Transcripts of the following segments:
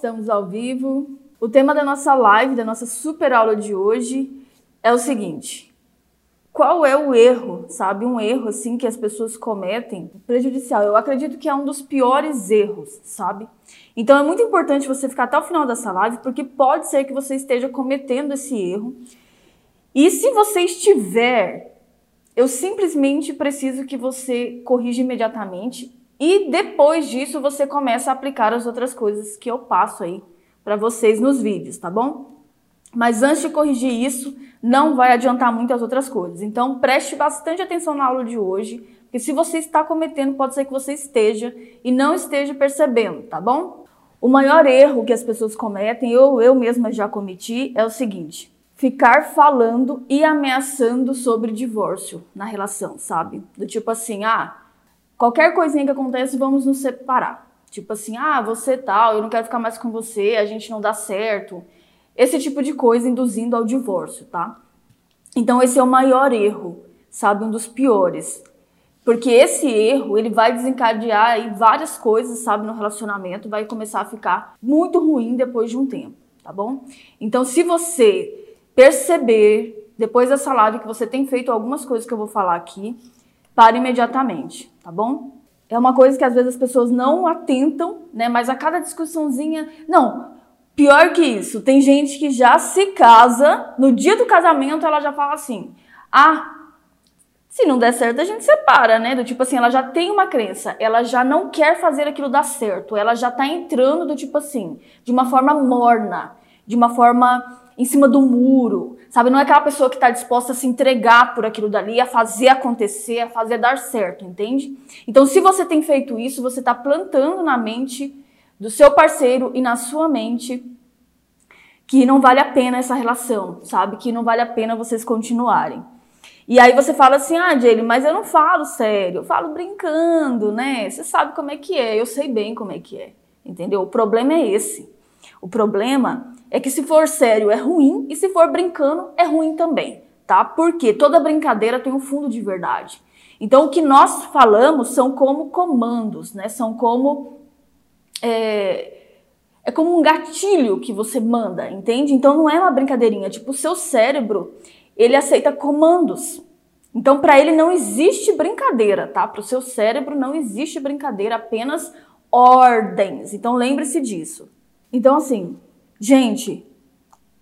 estamos ao vivo. O tema da nossa live, da nossa super aula de hoje é o seguinte: qual é o erro, sabe? Um erro assim que as pessoas cometem prejudicial. Eu acredito que é um dos piores erros, sabe? Então é muito importante você ficar até o final dessa live, porque pode ser que você esteja cometendo esse erro. E se você estiver, eu simplesmente preciso que você corrija imediatamente e depois disso você começa a aplicar as outras coisas que eu passo aí para vocês nos vídeos, tá bom? Mas antes de corrigir isso, não vai adiantar muito as outras coisas. Então preste bastante atenção na aula de hoje, porque se você está cometendo, pode ser que você esteja e não esteja percebendo, tá bom? O maior erro que as pessoas cometem, ou eu mesma já cometi, é o seguinte: ficar falando e ameaçando sobre divórcio na relação, sabe? Do tipo assim, ah, qualquer coisinha que acontece, vamos nos separar. Tipo assim, ah, você tal, eu não quero ficar mais com você, a gente não dá certo. Esse tipo de coisa induzindo ao divórcio, tá? Então esse é o maior erro, sabe, um dos piores. Porque esse erro, ele vai desencadear aí várias coisas, sabe, no relacionamento, vai começar a ficar muito ruim depois de um tempo, tá bom? Então se você perceber depois dessa live que você tem feito algumas coisas que eu vou falar aqui, pare imediatamente, tá bom? É uma coisa que às vezes as pessoas não atentam, né? Mas a cada discussãozinha. Não, pior que isso, tem gente que já se casa, no dia do casamento ela já fala assim: ah, se não der certo a gente separa, né? Do tipo assim, ela já tem uma crença, ela já não quer fazer aquilo dar certo, ela já tá entrando do tipo assim, de uma forma morna, de uma forma em cima do muro, Sabe, não é aquela pessoa que está disposta a se entregar por aquilo dali, a fazer acontecer, a fazer dar certo, entende? Então, se você tem feito isso, você está plantando na mente do seu parceiro e na sua mente que não vale a pena essa relação, sabe? Que não vale a pena vocês continuarem. E aí você fala assim, ah, Jaylee, mas eu não falo sério, eu falo brincando, né? Você sabe como é que é, eu sei bem como é que é, entendeu? O problema é esse. O problema é que se for sério é ruim e se for brincando é ruim também, tá? Porque toda brincadeira tem um fundo de verdade. Então o que nós falamos são como comandos, né? São como é, é como um gatilho que você manda, entende? Então não é uma brincadeirinha. Tipo o seu cérebro ele aceita comandos. Então para ele não existe brincadeira, tá? Para o seu cérebro não existe brincadeira, apenas ordens. Então lembre-se disso. Então assim Gente,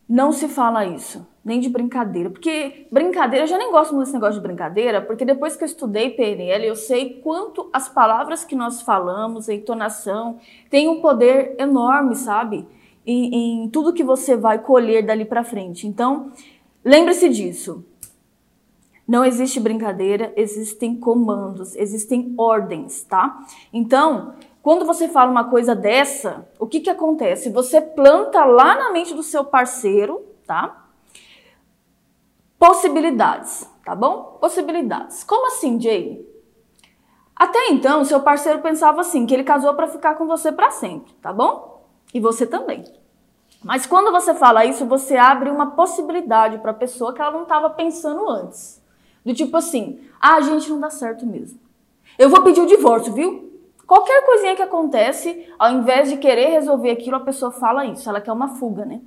não se fala isso, nem de brincadeira, porque brincadeira, eu já nem gosto muito desse negócio de brincadeira, porque depois que eu estudei PNL, eu sei quanto as palavras que nós falamos, a entonação, tem um poder enorme, sabe? Em, em tudo que você vai colher dali para frente. Então, lembre-se disso. Não existe brincadeira, existem comandos, existem ordens, tá? Então, quando você fala uma coisa dessa, o que que acontece? Você planta lá na mente do seu parceiro, tá? Possibilidades, tá bom? Possibilidades. Como assim, Jay? Até então, seu parceiro pensava assim, que ele casou para ficar com você para sempre, tá bom? E você também. Mas quando você fala isso, você abre uma possibilidade para a pessoa que ela não estava pensando antes. Do tipo assim, ah, a gente não dá certo mesmo. Eu vou pedir o divórcio, viu? Qualquer coisinha que acontece, ao invés de querer resolver aquilo, a pessoa fala isso, ela quer uma fuga, né?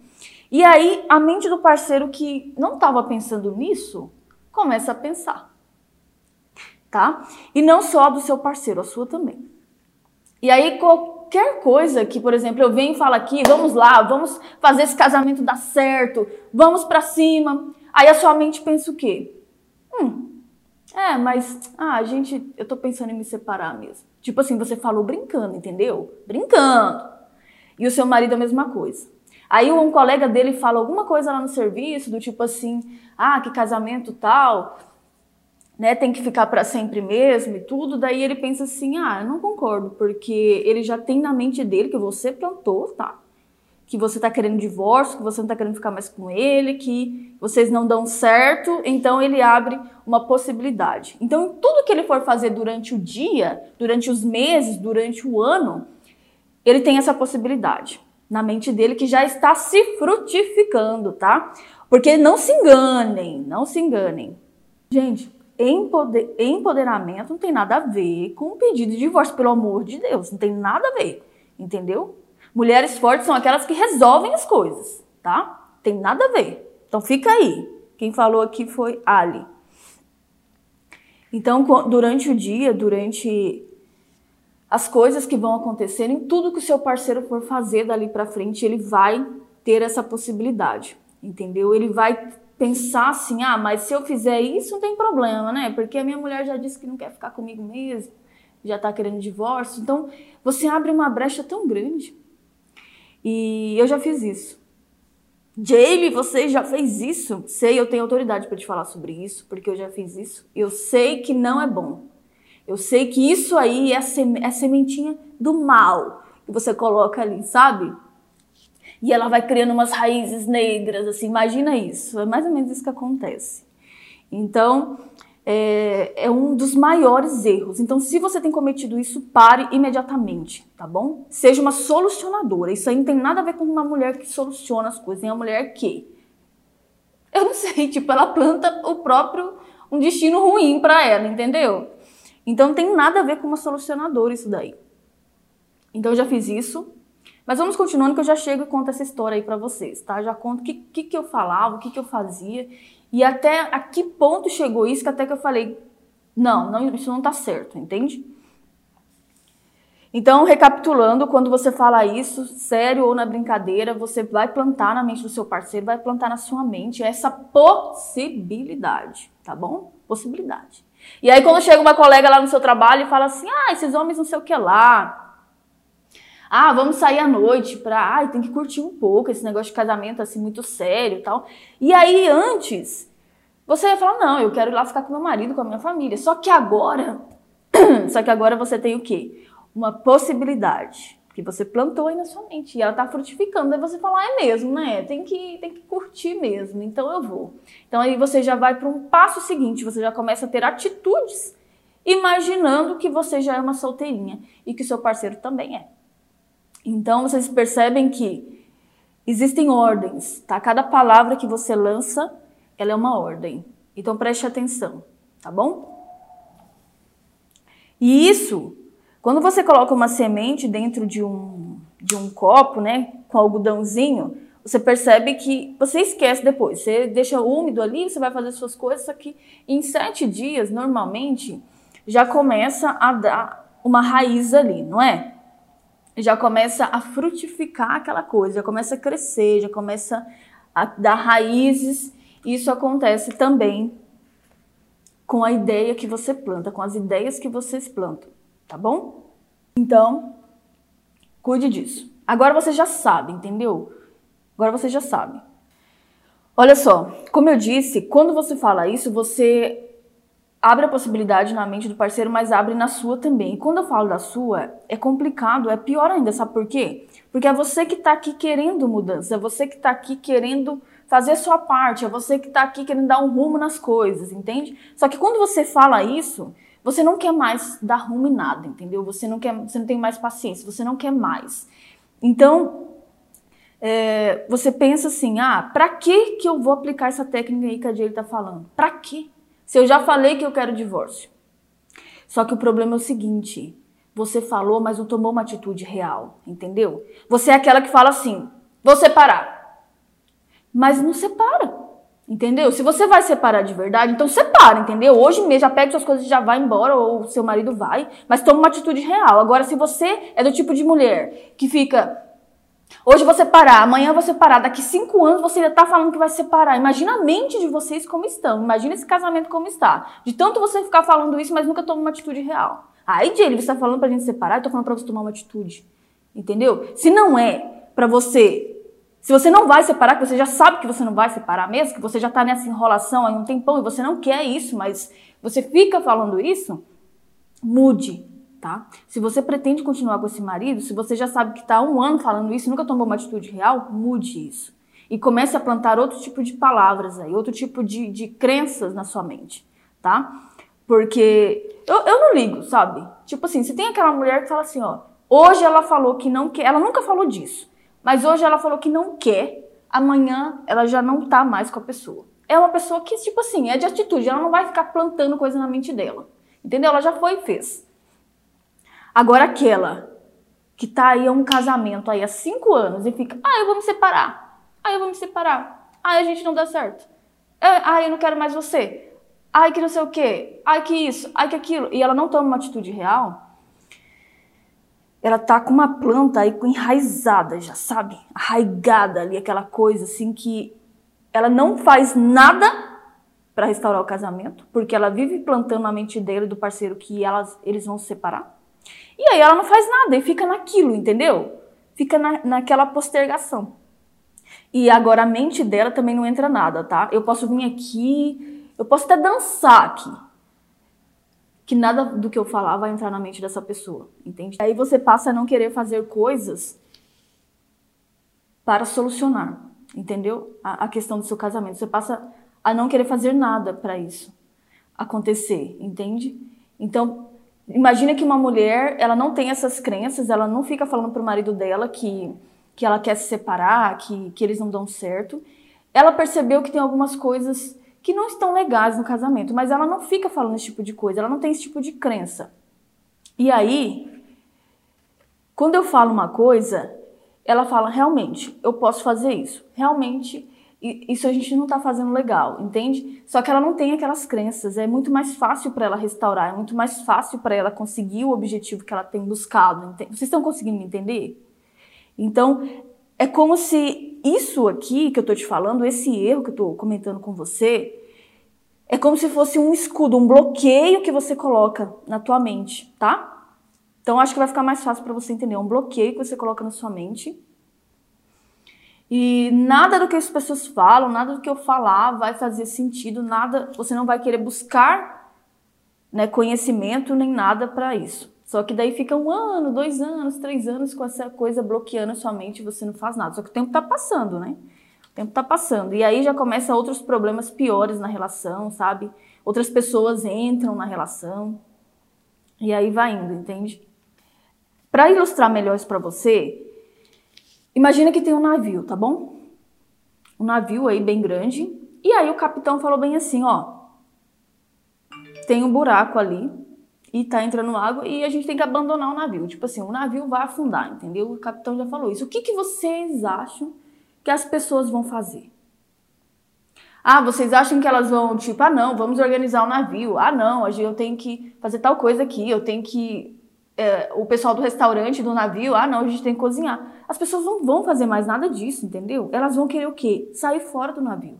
E aí a mente do parceiro que não estava pensando nisso começa a pensar. Tá? E não só do seu parceiro, a sua também. E aí qualquer coisa que, por exemplo, eu venho e falo aqui, vamos lá, vamos fazer esse casamento dar certo, vamos para cima. Aí a sua mente pensa o quê? Hum, é, mas ah, a gente, eu tô pensando em me separar mesmo. Tipo assim, você falou brincando, entendeu? Brincando. E o seu marido a mesma coisa. Aí um colega dele fala alguma coisa lá no serviço, do tipo assim, ah, que casamento tal, né, tem que ficar para sempre mesmo e tudo. Daí ele pensa assim, ah, eu não concordo, porque ele já tem na mente dele que você plantou, tá? Que você tá querendo divórcio, que você não tá querendo ficar mais com ele, que vocês não dão certo, então ele abre uma possibilidade. Então, tudo que ele for fazer durante o dia, durante os meses, durante o ano, ele tem essa possibilidade na mente dele que já está se frutificando, tá? Porque não se enganem, não se enganem. Gente, empoder, empoderamento não tem nada a ver com pedido de divórcio, pelo amor de Deus, não tem nada a ver, entendeu? Mulheres fortes são aquelas que resolvem as coisas, tá? Tem nada a ver. Então fica aí. Quem falou aqui foi Ali. Então, durante o dia, durante as coisas que vão acontecerem, tudo que o seu parceiro for fazer dali para frente, ele vai ter essa possibilidade, entendeu? Ele vai pensar assim: ah, mas se eu fizer isso, não tem problema, né? Porque a minha mulher já disse que não quer ficar comigo mesmo, já tá querendo divórcio. Então, você abre uma brecha tão grande. E eu já fiz isso. Jamie, você já fez isso? Sei, eu tenho autoridade para te falar sobre isso, porque eu já fiz isso. Eu sei que não é bom. Eu sei que isso aí é a, é sementinha do mal que você coloca ali, sabe? E ela vai criando umas raízes negras, assim, imagina isso. É mais ou menos isso que acontece. Então, é, é, um dos maiores erros. Então, se você tem cometido isso, pare imediatamente, tá bom? Seja uma solucionadora. Isso aí não tem nada a ver com uma mulher que soluciona as coisas, é uma mulher que. Eu não sei, tipo, ela planta o próprio. um destino ruim para ela, entendeu? Então, não tem nada a ver com uma solucionadora isso daí. Então, eu já fiz isso. Mas vamos continuando que eu já chego e conto essa história aí para vocês, tá? Já conto o que, que, que eu falava, o que, que eu fazia e até a que ponto chegou isso que até que eu falei, não, não isso não tá certo, entende? Então, recapitulando, quando você fala isso, sério ou na brincadeira, você vai plantar na mente do seu parceiro, vai plantar na sua mente essa possibilidade, tá bom? Possibilidade. E aí, quando chega uma colega lá no seu trabalho e fala assim: ah, esses homens não sei o que lá. Ah, vamos sair à noite pra. Ai, tem que curtir um pouco esse negócio de casamento assim, muito sério e tal. E aí, antes, você ia falar: não, eu quero ir lá ficar com meu marido, com a minha família. Só que agora. Só que agora você tem o quê? uma possibilidade que você plantou aí na sua mente e ela tá frutificando. Aí você fala, ah, é mesmo, né? Tem que, tem que curtir mesmo, então eu vou. Então aí você já vai para um passo seguinte, você já começa a ter atitudes imaginando que você já é uma solteirinha e que seu parceiro também é. Então vocês percebem que existem ordens, tá? Cada palavra que você lança, ela é uma ordem. Então preste atenção, tá bom? E isso quando você coloca uma semente dentro de um, de um copo, né, com algodãozinho, você percebe que você esquece depois. Você deixa úmido ali, você vai fazer suas coisas, só que em sete dias, normalmente, já começa a dar uma raiz ali, não é? Já começa a frutificar aquela coisa, já começa a crescer, já começa a dar raízes. Isso acontece também com a ideia que você planta, com as ideias que vocês plantam tá bom? Então, cuide disso. Agora você já sabe, entendeu? Agora você já sabe. Olha só, como eu disse, quando você fala isso, você abre a possibilidade na mente do parceiro, mas abre na sua também. E quando eu falo da sua, é complicado, é pior ainda, sabe por quê? Porque é você que tá aqui querendo mudança, é você que tá aqui querendo fazer a sua parte, é você que tá aqui querendo dar um rumo nas coisas, entende? Só que quando você fala isso, você não quer mais dar rumo em nada, entendeu? Você não quer, você não tem mais paciência, você não quer mais. Então, é, você pensa assim, ah, para que que eu vou aplicar essa técnica aí que a Jay está falando? Para quê? Se eu já falei que eu quero divórcio. Só que o problema é o seguinte, você falou, mas não tomou uma atitude real, entendeu? Você é aquela que fala assim, vou separar. Mas não separa. Entendeu? Se você vai separar de verdade, então separa, entendeu? Hoje mesmo já pega suas coisas e já vai embora, ou seu marido vai, mas toma uma atitude real. Agora, se você é do tipo de mulher que fica. Hoje vou separar, amanhã vou separar, daqui cinco anos você ainda tá falando que vai separar. Imagina a mente de vocês como estão. Imagina esse casamento como está. De tanto você ficar falando isso, mas nunca toma uma atitude real. Aí, Jay, você tá falando pra gente separar, eu tô falando pra você tomar uma atitude. Entendeu? Se não é para você se você não vai separar, que você já sabe que você não vai separar mesmo, que você já está nessa enrolação há um tempão e você não quer isso, mas você fica falando isso, mude, tá? Se você pretende continuar com esse marido, se você já sabe que está um ano falando isso e nunca tomou uma atitude real, mude isso. E comece a plantar outro tipo de palavras aí, outro tipo de, de crenças na sua mente, tá? Porque eu, eu não ligo, sabe? Tipo assim, se tem aquela mulher que fala assim, ó, hoje ela falou que não quer, ela nunca falou disso. Mas hoje ela falou que não quer, amanhã ela já não tá mais com a pessoa. É uma pessoa que, tipo assim, é de atitude, ela não vai ficar plantando coisa na mente dela. Entendeu? Ela já foi e fez. Agora aquela que tá aí a um casamento aí há cinco anos e fica, ah, eu vou me separar, ah, eu vou me separar, ah, a gente não dá certo, ah, eu não quero mais você, ai que não sei o quê, ai que isso, ai que aquilo, e ela não toma uma atitude real, ela tá com uma planta aí enraizada já, sabe? Arraigada ali, aquela coisa assim que ela não faz nada para restaurar o casamento, porque ela vive plantando na mente dele do parceiro que elas, eles vão se separar. E aí ela não faz nada e fica naquilo, entendeu? Fica na, naquela postergação. E agora a mente dela também não entra nada, tá? Eu posso vir aqui, eu posso até dançar aqui. Que nada do que eu falar vai entrar na mente dessa pessoa, entende? Aí você passa a não querer fazer coisas para solucionar, entendeu? A, a questão do seu casamento. Você passa a não querer fazer nada para isso acontecer, entende? Então, imagina que uma mulher, ela não tem essas crenças, ela não fica falando pro marido dela que, que ela quer se separar, que, que eles não dão certo. Ela percebeu que tem algumas coisas que não estão legais no casamento, mas ela não fica falando esse tipo de coisa, ela não tem esse tipo de crença. E aí, quando eu falo uma coisa, ela fala: realmente, eu posso fazer isso. Realmente, isso a gente não está fazendo legal, entende? Só que ela não tem aquelas crenças, é muito mais fácil para ela restaurar, é muito mais fácil para ela conseguir o objetivo que ela tem buscado. Entende? Vocês estão conseguindo me entender? Então, é como se isso aqui que eu estou te falando, esse erro que eu estou comentando com você, é como se fosse um escudo, um bloqueio que você coloca na tua mente, tá? Então, acho que vai ficar mais fácil para você entender. É um bloqueio que você coloca na sua mente e nada do que as pessoas falam, nada do que eu falar vai fazer sentido, nada, você não vai querer buscar né, conhecimento nem nada para isso. Só que daí fica um ano, dois anos, três anos com essa coisa bloqueando a sua mente você não faz nada. Só que o tempo tá passando, né? O tempo tá passando. E aí já começa outros problemas piores na relação, sabe? Outras pessoas entram na relação. E aí vai indo, entende? Para ilustrar melhor isso para você, Imagina que tem um navio, tá bom? Um navio aí bem grande. E aí o capitão falou bem assim, ó. Tem um buraco ali e tá entrando água e a gente tem que abandonar o navio. Tipo assim, o navio vai afundar, entendeu? O capitão já falou isso. O que, que vocês acham que as pessoas vão fazer? Ah, vocês acham que elas vão, tipo, ah, não, vamos organizar o navio. Ah, não, eu tenho que fazer tal coisa aqui, eu tenho que é, o pessoal do restaurante, do navio, ah, não, a gente tem que cozinhar. As pessoas não vão fazer mais nada disso, entendeu? Elas vão querer o quê? Sair fora do navio.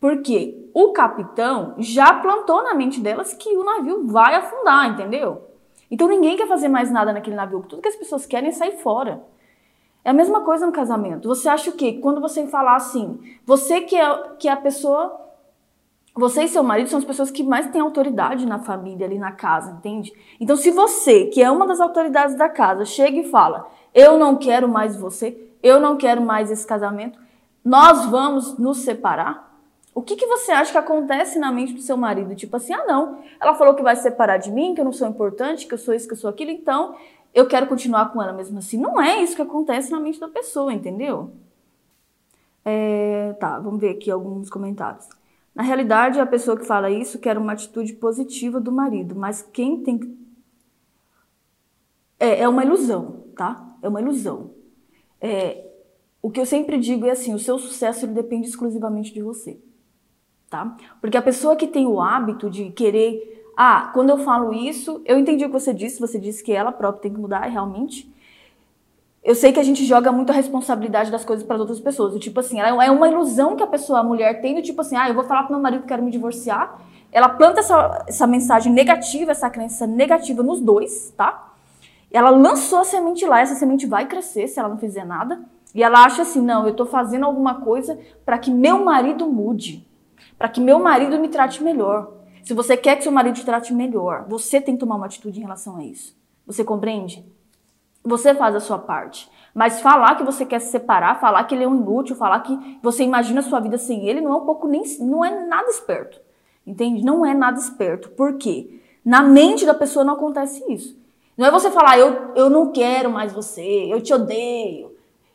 Porque o capitão já plantou na mente delas que o navio vai afundar, entendeu? Então ninguém quer fazer mais nada naquele navio. Tudo que as pessoas querem é sair fora. É a mesma coisa no casamento. Você acha o quê? Quando você falar assim, você que é, que é a pessoa você e seu marido são as pessoas que mais têm autoridade na família, ali na casa, entende? Então, se você, que é uma das autoridades da casa, chega e fala: Eu não quero mais você, eu não quero mais esse casamento, nós vamos nos separar. O que, que você acha que acontece na mente do seu marido? Tipo assim: Ah, não, ela falou que vai se separar de mim, que eu não sou importante, que eu sou isso, que eu sou aquilo, então eu quero continuar com ela mesmo assim. Não é isso que acontece na mente da pessoa, entendeu? É, tá, vamos ver aqui alguns comentários. Na realidade, a pessoa que fala isso quer uma atitude positiva do marido, mas quem tem que. É, é uma ilusão, tá? É uma ilusão. É, o que eu sempre digo é assim: o seu sucesso depende exclusivamente de você, tá? Porque a pessoa que tem o hábito de querer. Ah, quando eu falo isso, eu entendi o que você disse, você disse que ela própria tem que mudar, realmente. Eu sei que a gente joga muito a responsabilidade das coisas para outras pessoas. Tipo assim, é uma ilusão que a pessoa, a mulher, tem do tipo assim, ah, eu vou falar pro meu marido que quero me divorciar. Ela planta essa, essa mensagem negativa, essa crença negativa nos dois, tá? Ela lançou a semente lá, essa semente vai crescer se ela não fizer nada. E ela acha assim, não, eu tô fazendo alguma coisa para que meu marido mude, para que meu marido me trate melhor. Se você quer que seu marido te trate melhor, você tem que tomar uma atitude em relação a isso. Você compreende? Você faz a sua parte. Mas falar que você quer se separar, falar que ele é um inútil, falar que você imagina a sua vida sem ele, não é um pouco nem, não é nada esperto. Entende? Não é nada esperto. Por quê? Na mente da pessoa não acontece isso. Não é você falar, eu, eu não quero mais você, eu te odeio.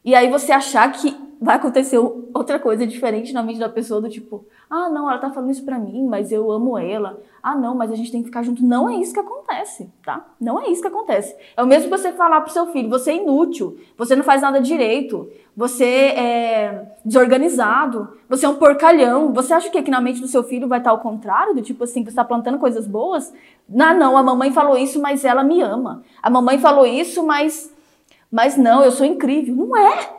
E aí você achar que vai acontecer outra coisa diferente na mente da pessoa do tipo, ah, não, ela tá falando isso pra mim, mas eu amo ela. Ah, não, mas a gente tem que ficar junto. Não é isso que acontece, tá? Não é isso que acontece. É o mesmo que você falar pro seu filho, você é inútil, você não faz nada direito, você é desorganizado, você é um porcalhão. Você acha que aqui na mente do seu filho vai estar ao contrário? Do tipo assim, você tá plantando coisas boas? Não, não, a mamãe falou isso, mas ela me ama. A mamãe falou isso, mas mas não, eu sou incrível. Não é.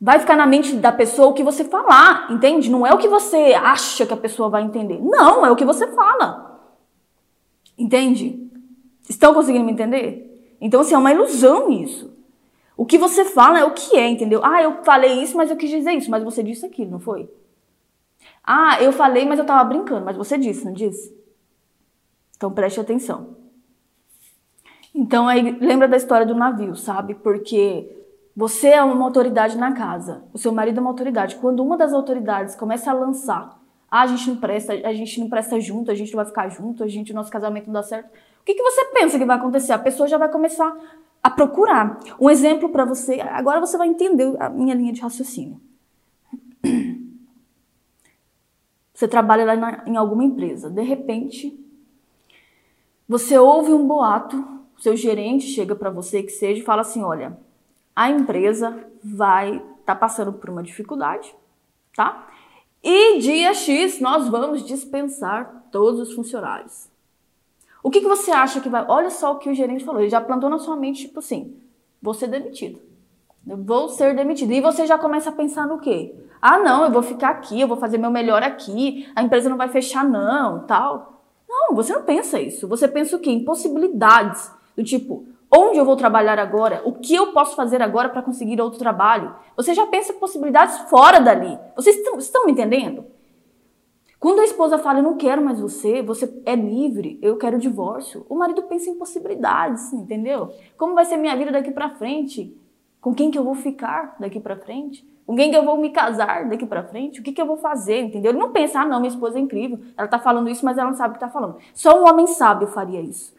Vai ficar na mente da pessoa o que você falar, entende? Não é o que você acha que a pessoa vai entender. Não, é o que você fala. Entende? Estão conseguindo me entender? Então, assim, é uma ilusão isso. O que você fala é o que é, entendeu? Ah, eu falei isso, mas eu quis dizer isso, mas você disse aquilo, não foi? Ah, eu falei, mas eu tava brincando, mas você disse, não disse? Então preste atenção. Então aí lembra da história do navio, sabe? Porque você é uma autoridade na casa, o seu marido é uma autoridade. Quando uma das autoridades começa a lançar, ah, a gente não presta, a gente não presta junto, a gente não vai ficar junto, a gente, nosso casamento não dá certo. O que, que você pensa que vai acontecer? A pessoa já vai começar a procurar. Um exemplo para você, agora você vai entender a minha linha de raciocínio. Você trabalha lá na, em alguma empresa, de repente, você ouve um boato o seu gerente chega para você, que seja, e fala assim: olha, a empresa vai estar tá passando por uma dificuldade, tá? E dia X nós vamos dispensar todos os funcionários. O que, que você acha que vai. Olha só o que o gerente falou. Ele já plantou na sua mente, tipo assim: vou ser demitido. Eu vou ser demitido. E você já começa a pensar no quê? Ah, não, eu vou ficar aqui, eu vou fazer meu melhor aqui, a empresa não vai fechar, não, tal. Não, você não pensa isso. Você pensa o quê? Em possibilidades. Do tipo, onde eu vou trabalhar agora? O que eu posso fazer agora para conseguir outro trabalho? Você já pensa em possibilidades fora dali. Vocês estão, estão me entendendo? Quando a esposa fala, eu não quero mais você, você é livre, eu quero divórcio, o marido pensa em possibilidades, entendeu? Como vai ser minha vida daqui para frente? Com quem que eu vou ficar daqui para frente? Com quem que eu vou me casar daqui para frente? O que que eu vou fazer, entendeu? Ele não pensa, ah, não, minha esposa é incrível, ela tá falando isso, mas ela não sabe o que tá falando. Só um homem sábio faria isso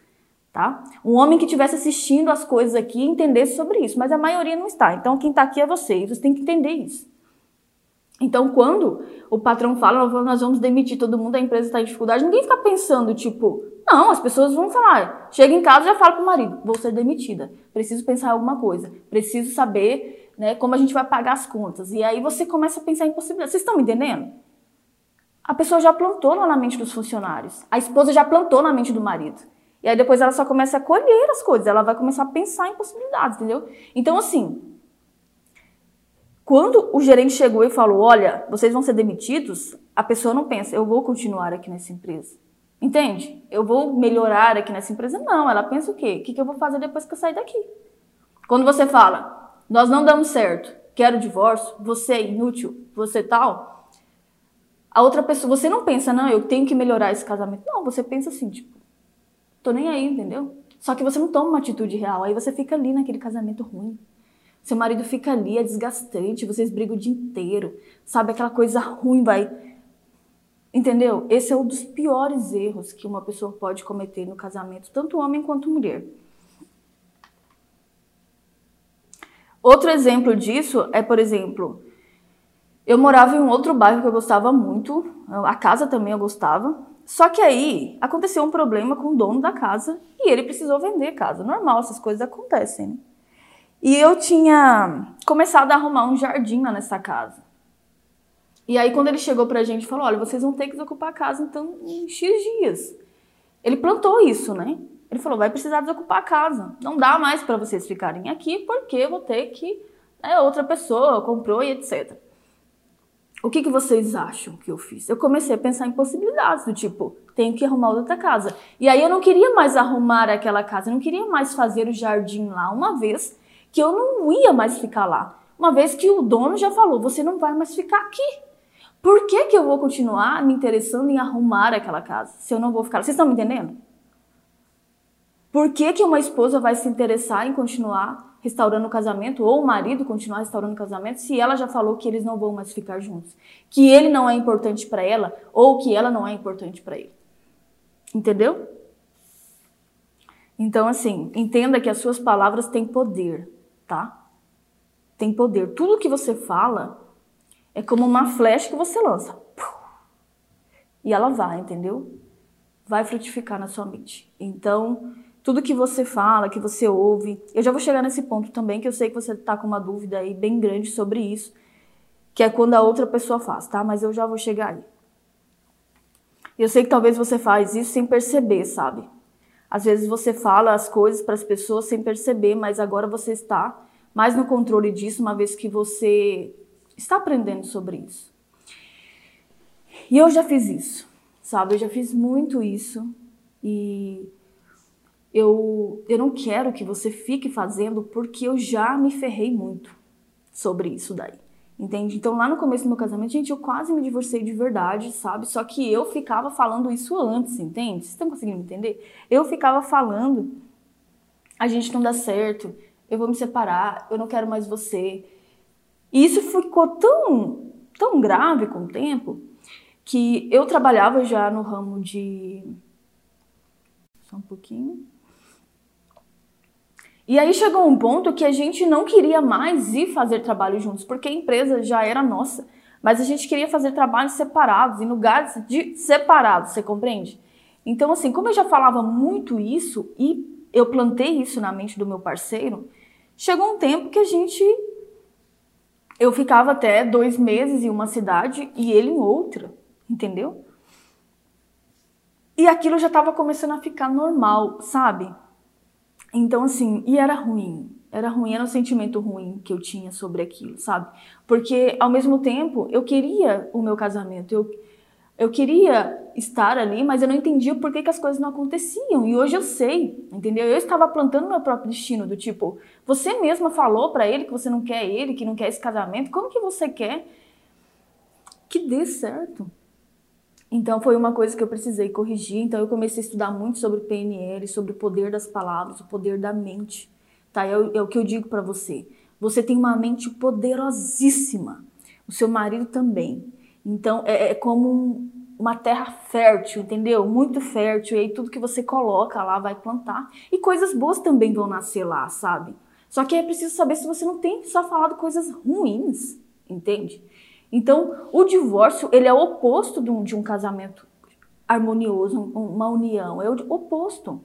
tá? Um homem que estivesse assistindo as coisas aqui entendesse sobre isso, mas a maioria não está. Então quem está aqui é você, e você tem que entender isso. Então quando o patrão fala, nós vamos demitir todo mundo, a empresa está em dificuldade, ninguém fica pensando tipo, não, as pessoas vão falar, chega em casa e já fala pro marido, vou ser demitida, preciso pensar em alguma coisa, preciso saber né, como a gente vai pagar as contas. E aí você começa a pensar em possibilidades. Vocês estão me entendendo? A pessoa já plantou na mente dos funcionários. A esposa já plantou na mente do marido. E aí depois ela só começa a colher as coisas, ela vai começar a pensar em possibilidades, entendeu? Então, assim, quando o gerente chegou e falou: Olha, vocês vão ser demitidos, a pessoa não pensa, eu vou continuar aqui nessa empresa. Entende? Eu vou melhorar aqui nessa empresa. Não, ela pensa o quê? O que eu vou fazer depois que eu sair daqui? Quando você fala, nós não damos certo, quero divórcio, você é inútil, você tal, a outra pessoa, você não pensa, não, eu tenho que melhorar esse casamento. Não, você pensa assim, tipo, Tô nem aí, entendeu? Só que você não toma uma atitude real, aí você fica ali naquele casamento ruim. Seu marido fica ali, é desgastante, vocês brigam o dia inteiro, sabe? Aquela coisa ruim vai. Entendeu? Esse é um dos piores erros que uma pessoa pode cometer no casamento, tanto homem quanto mulher. Outro exemplo disso é, por exemplo, eu morava em um outro bairro que eu gostava muito, a casa também eu gostava, só que aí aconteceu um problema com o dono da casa e ele precisou vender a casa. Normal, essas coisas acontecem. Né? E eu tinha começado a arrumar um jardim lá nessa casa. E aí, quando ele chegou pra gente falou: Olha, vocês vão ter que desocupar a casa então em X dias. Ele plantou isso, né? Ele falou: Vai precisar desocupar a casa. Não dá mais para vocês ficarem aqui porque eu vou ter que. Né, outra pessoa comprou e etc. O que, que vocês acham que eu fiz? Eu comecei a pensar em possibilidades, do tipo, tenho que arrumar outra casa. E aí eu não queria mais arrumar aquela casa, eu não queria mais fazer o jardim lá, uma vez que eu não ia mais ficar lá. Uma vez que o dono já falou, você não vai mais ficar aqui. Por que, que eu vou continuar me interessando em arrumar aquela casa se eu não vou ficar lá? Vocês estão me entendendo? Por que, que uma esposa vai se interessar em continuar restaurando o casamento, ou o marido continuar restaurando o casamento, se ela já falou que eles não vão mais ficar juntos, que ele não é importante para ela, ou que ela não é importante para ele. Entendeu? Então, assim, entenda que as suas palavras têm poder, tá? tem poder. Tudo que você fala é como uma flecha que você lança. E ela vai, entendeu? Vai frutificar na sua mente. Então, tudo que você fala, que você ouve, eu já vou chegar nesse ponto também, que eu sei que você tá com uma dúvida aí bem grande sobre isso, que é quando a outra pessoa faz, tá? Mas eu já vou chegar aí. Eu sei que talvez você faz isso sem perceber, sabe? Às vezes você fala as coisas para as pessoas sem perceber, mas agora você está mais no controle disso, uma vez que você está aprendendo sobre isso. E eu já fiz isso, sabe? Eu já fiz muito isso e eu, eu não quero que você fique fazendo porque eu já me ferrei muito sobre isso daí. Entende? Então, lá no começo do meu casamento, gente, eu quase me divorciei de verdade, sabe? Só que eu ficava falando isso antes, entende? Vocês estão conseguindo entender? Eu ficava falando, a gente não dá certo, eu vou me separar, eu não quero mais você. E isso ficou tão, tão grave com o tempo que eu trabalhava já no ramo de. Só um pouquinho. E aí chegou um ponto que a gente não queria mais ir fazer trabalho juntos, porque a empresa já era nossa, mas a gente queria fazer trabalhos separados, em lugares de separados, você compreende? Então, assim, como eu já falava muito isso e eu plantei isso na mente do meu parceiro, chegou um tempo que a gente. Eu ficava até dois meses em uma cidade e ele em outra, entendeu? E aquilo já estava começando a ficar normal, sabe? Então, assim, e era ruim. Era ruim, era um sentimento ruim que eu tinha sobre aquilo, sabe? Porque, ao mesmo tempo, eu queria o meu casamento, eu, eu queria estar ali, mas eu não entendia por que, que as coisas não aconteciam. E hoje eu sei, entendeu? Eu estava plantando meu próprio destino, do tipo, você mesma falou para ele que você não quer ele, que não quer esse casamento, como que você quer que dê certo? Então foi uma coisa que eu precisei corrigir. Então eu comecei a estudar muito sobre PNL, sobre o poder das palavras, o poder da mente. Tá? É, o, é o que eu digo para você. Você tem uma mente poderosíssima. O seu marido também. Então é, é como um, uma terra fértil, entendeu? Muito fértil. E aí tudo que você coloca lá vai plantar. E coisas boas também vão nascer lá, sabe? Só que é preciso saber se você não tem só falado coisas ruins, entende? Então, o divórcio, ele é o oposto de um, casamento harmonioso, uma união, é o oposto.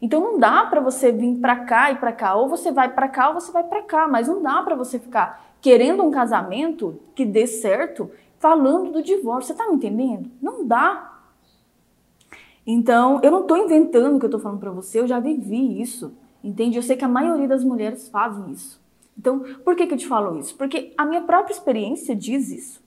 Então não dá para você vir para cá e para cá, ou você vai para cá ou você vai para cá, mas não dá para você ficar querendo um casamento que dê certo falando do divórcio. Você tá me entendendo? Não dá. Então, eu não tô inventando o que eu tô falando para você, eu já vivi isso. Entende? Eu sei que a maioria das mulheres fazem isso. Então, por que, que eu te falo isso? Porque a minha própria experiência diz isso.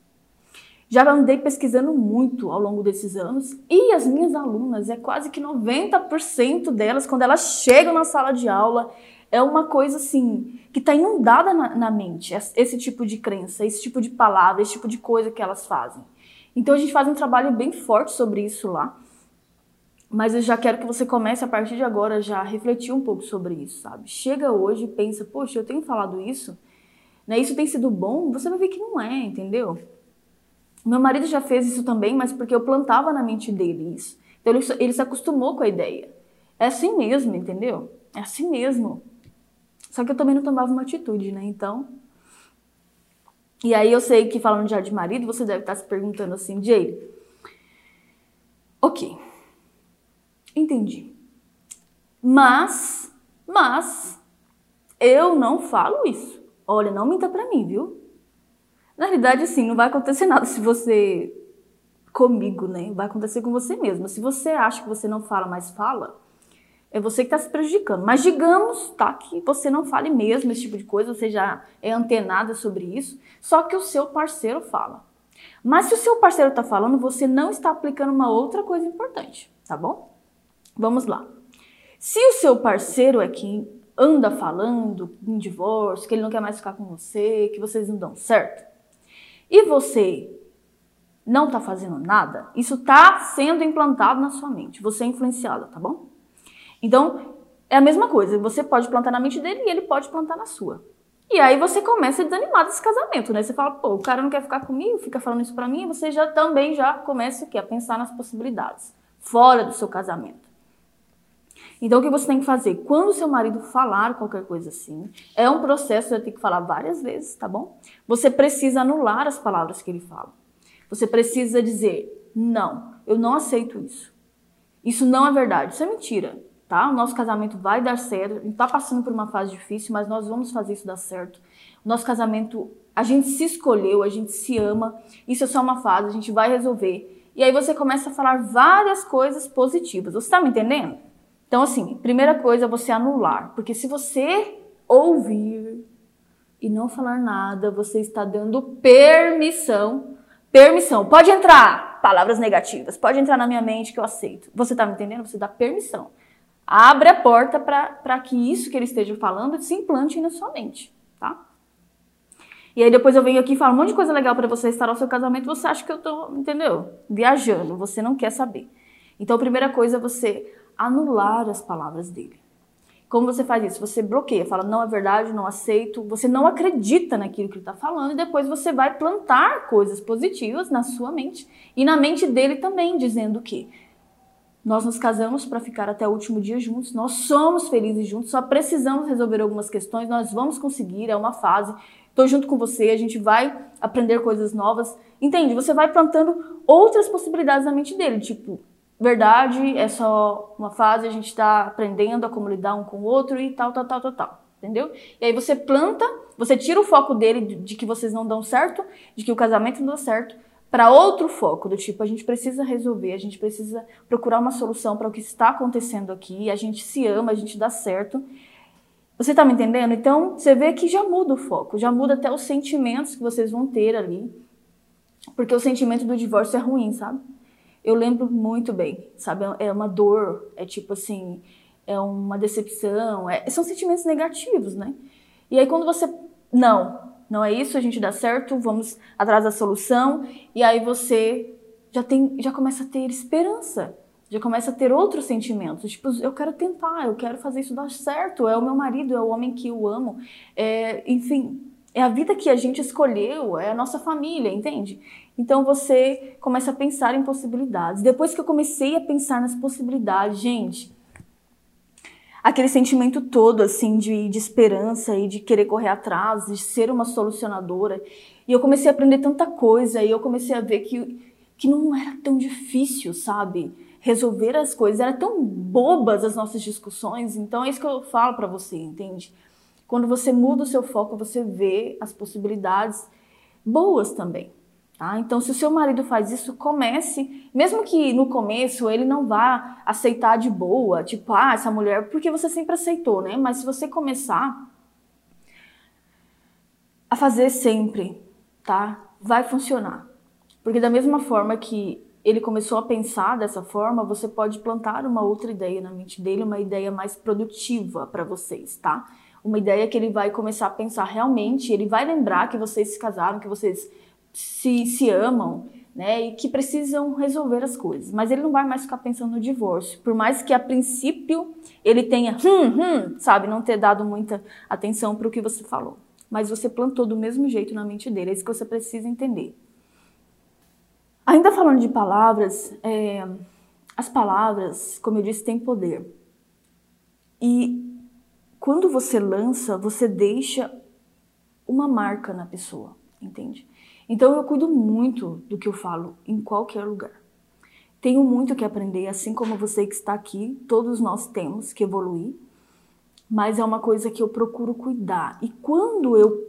Já andei pesquisando muito ao longo desses anos e as minhas alunas, é quase que 90% delas, quando elas chegam na sala de aula, é uma coisa assim, que está inundada na, na, mente, esse tipo de crença, esse tipo de palavra, esse tipo de coisa que elas fazem. Então a gente faz um trabalho bem forte sobre isso lá. Mas eu já quero que você comece a partir de agora já a refletir um pouco sobre isso, sabe? Chega hoje e pensa, poxa, eu tenho falado isso, né? Isso tem sido bom, você vai ver que não é, entendeu? Meu marido já fez isso também, mas porque eu plantava na mente dele isso. Então ele, ele se acostumou com a ideia. É assim mesmo, entendeu? É assim mesmo. Só que eu também não tomava uma atitude, né? Então. E aí eu sei que falando já de marido, você deve estar se perguntando assim, Jay. Ok Entendi. Mas, mas, eu não falo isso. Olha, não minta pra mim, viu? Na realidade, assim, não vai acontecer nada se você. comigo, né? Vai acontecer com você mesmo. Se você acha que você não fala, mas fala, é você que está se prejudicando. Mas digamos, tá, que você não fale mesmo esse tipo de coisa, você já é antenada sobre isso, só que o seu parceiro fala. Mas se o seu parceiro está falando, você não está aplicando uma outra coisa importante, tá bom? Vamos lá. Se o seu parceiro é quem anda falando em divórcio, que ele não quer mais ficar com você, que vocês não dão certo, e você não está fazendo nada, isso está sendo implantado na sua mente. Você é influenciada, tá bom? Então, é a mesma coisa. Você pode plantar na mente dele e ele pode plantar na sua. E aí você começa a desanimar desse casamento, né? Você fala, pô, o cara não quer ficar comigo, fica falando isso pra mim, e você já também já começa aqui, a pensar nas possibilidades, fora do seu casamento. Então, o que você tem que fazer? Quando seu marido falar qualquer coisa assim, é um processo, você ter que falar várias vezes, tá bom? Você precisa anular as palavras que ele fala. Você precisa dizer: não, eu não aceito isso. Isso não é verdade, isso é mentira, tá? O nosso casamento vai dar certo, gente tá passando por uma fase difícil, mas nós vamos fazer isso dar certo. O nosso casamento, a gente se escolheu, a gente se ama, isso é só uma fase, a gente vai resolver. E aí você começa a falar várias coisas positivas. Você tá me entendendo? Então, assim, primeira coisa é você anular, porque se você ouvir e não falar nada, você está dando permissão. Permissão. Pode entrar palavras negativas, pode entrar na minha mente que eu aceito. Você está me entendendo? Você dá permissão. Abre a porta para que isso que ele esteja falando se implante na sua mente, tá? E aí depois eu venho aqui e falo um monte de coisa legal para você estar ao seu casamento, você acha que eu tô, entendeu? Viajando, você não quer saber. Então a primeira coisa é você anular as palavras dele. Como você faz isso? Você bloqueia, fala não é verdade, não aceito, você não acredita naquilo que ele está falando e depois você vai plantar coisas positivas na sua mente e na mente dele também, dizendo que nós nos casamos para ficar até o último dia juntos, nós somos felizes juntos, só precisamos resolver algumas questões, nós vamos conseguir, é uma fase. Estou junto com você, a gente vai aprender coisas novas. Entende? Você vai plantando outras possibilidades na mente dele, tipo, verdade, é só uma fase, a gente está aprendendo a como lidar um com o outro e tal, tal, tal, tal, tal. Entendeu? E aí você planta, você tira o foco dele de, de que vocês não dão certo, de que o casamento não dá certo, para outro foco, do tipo, a gente precisa resolver, a gente precisa procurar uma solução para o que está acontecendo aqui, a gente se ama, a gente dá certo. Você tá me entendendo? Então, você vê que já muda o foco, já muda até os sentimentos que vocês vão ter ali. Porque o sentimento do divórcio é ruim, sabe? Eu lembro muito bem, sabe? É uma dor, é tipo assim, é uma decepção, é, são sentimentos negativos, né? E aí quando você, não, não é isso, a gente dá certo, vamos atrás da solução, e aí você já tem, já começa a ter esperança, já começa a ter outros sentimentos, tipo, eu quero tentar, eu quero fazer isso dar certo, é o meu marido, é o homem que eu amo, é, enfim, é a vida que a gente escolheu, é a nossa família, entende? Então você começa a pensar em possibilidades. Depois que eu comecei a pensar nas possibilidades, gente, aquele sentimento todo assim de, de esperança e de querer correr atrás, de ser uma solucionadora, e eu comecei a aprender tanta coisa e eu comecei a ver que que não era tão difícil, sabe? Resolver as coisas, era tão bobas as nossas discussões. Então é isso que eu falo para você, entende? Quando você muda o seu foco, você vê as possibilidades boas também. Tá? Então, se o seu marido faz isso, comece, mesmo que no começo ele não vá aceitar de boa, tipo, ah, essa mulher, porque você sempre aceitou, né? Mas se você começar a fazer sempre, tá? Vai funcionar. Porque da mesma forma que ele começou a pensar dessa forma, você pode plantar uma outra ideia na mente dele, uma ideia mais produtiva para vocês, tá? uma ideia que ele vai começar a pensar realmente, ele vai lembrar que vocês se casaram, que vocês se, se amam, né, e que precisam resolver as coisas. Mas ele não vai mais ficar pensando no divórcio, por mais que a princípio ele tenha, hum, hum, sabe, não ter dado muita atenção para o que você falou. Mas você plantou do mesmo jeito na mente dele, é isso que você precisa entender. Ainda falando de palavras, é, as palavras, como eu disse, têm poder. E quando você lança, você deixa uma marca na pessoa, entende? Então eu cuido muito do que eu falo em qualquer lugar. Tenho muito que aprender, assim como você que está aqui, todos nós temos que evoluir, mas é uma coisa que eu procuro cuidar. E quando eu,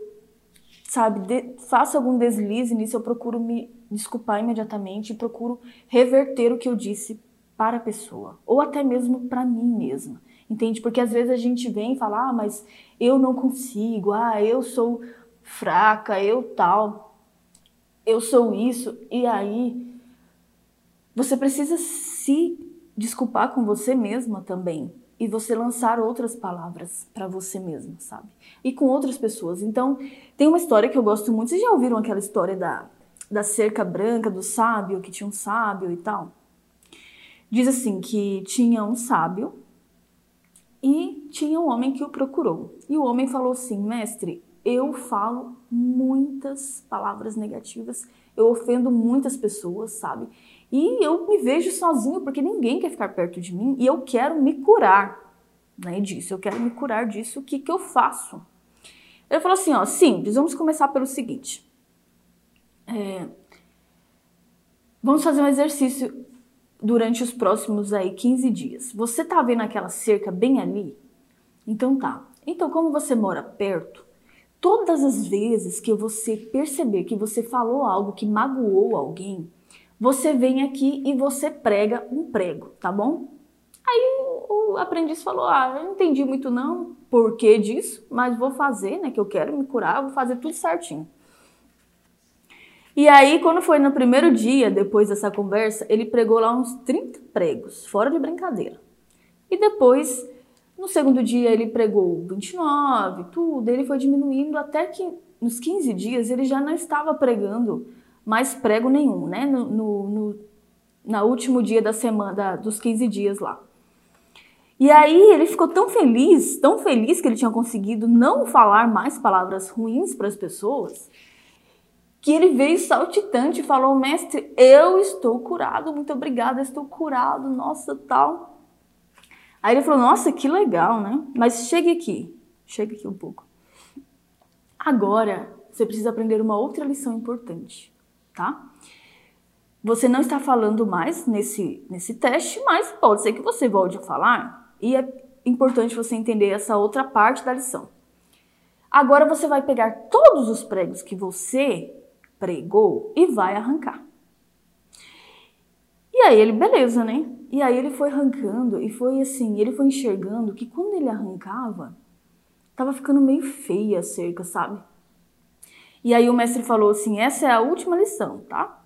sabe, de, faço algum deslize nisso, eu procuro me desculpar imediatamente e procuro reverter o que eu disse para a pessoa, ou até mesmo para mim mesma. Entende? Porque às vezes a gente vem e fala, ah, mas eu não consigo, ah, eu sou fraca, eu tal, eu sou isso. E aí você precisa se desculpar com você mesma também e você lançar outras palavras para você mesma, sabe? E com outras pessoas. Então, tem uma história que eu gosto muito. Vocês já ouviram aquela história da, da cerca branca, do sábio, que tinha um sábio e tal? Diz assim que tinha um sábio e tinha um homem que o procurou. E o homem falou assim: Mestre, eu falo muitas palavras negativas, eu ofendo muitas pessoas, sabe? E eu me vejo sozinho porque ninguém quer ficar perto de mim e eu quero me curar. né, disso, eu quero me curar disso, o que, que eu faço? Ele falou assim, ó, simples, vamos começar pelo seguinte. É, vamos fazer um exercício durante os próximos aí 15 dias. Você tá vendo aquela cerca bem ali? Então tá. Então, como você mora perto, todas as vezes que você perceber que você falou algo que magoou alguém, você vem aqui e você prega um prego, tá bom? Aí o aprendiz falou: Ah, eu não entendi muito não porquê disso, mas vou fazer, né? Que eu quero me curar, vou fazer tudo certinho. E aí, quando foi no primeiro dia, depois dessa conversa, ele pregou lá uns 30 pregos, fora de brincadeira. E depois no segundo dia ele pregou 29, tudo, ele foi diminuindo até que nos 15 dias ele já não estava pregando mais prego nenhum, né? No, no, no na último dia da semana, da, dos 15 dias lá. E aí ele ficou tão feliz, tão feliz que ele tinha conseguido não falar mais palavras ruins para as pessoas, que ele veio saltitante e falou: Mestre, eu estou curado, muito obrigada, estou curado, nossa, tal. Aí ele falou: Nossa, que legal, né? Mas chegue aqui, chegue aqui um pouco. Agora você precisa aprender uma outra lição importante, tá? Você não está falando mais nesse, nesse teste, mas pode ser que você volte a falar. E é importante você entender essa outra parte da lição. Agora você vai pegar todos os pregos que você pregou e vai arrancar. E aí ele, beleza, né? E aí ele foi arrancando e foi assim, ele foi enxergando que quando ele arrancava, tava ficando meio feia a cerca, sabe? E aí o mestre falou assim: essa é a última lição, tá?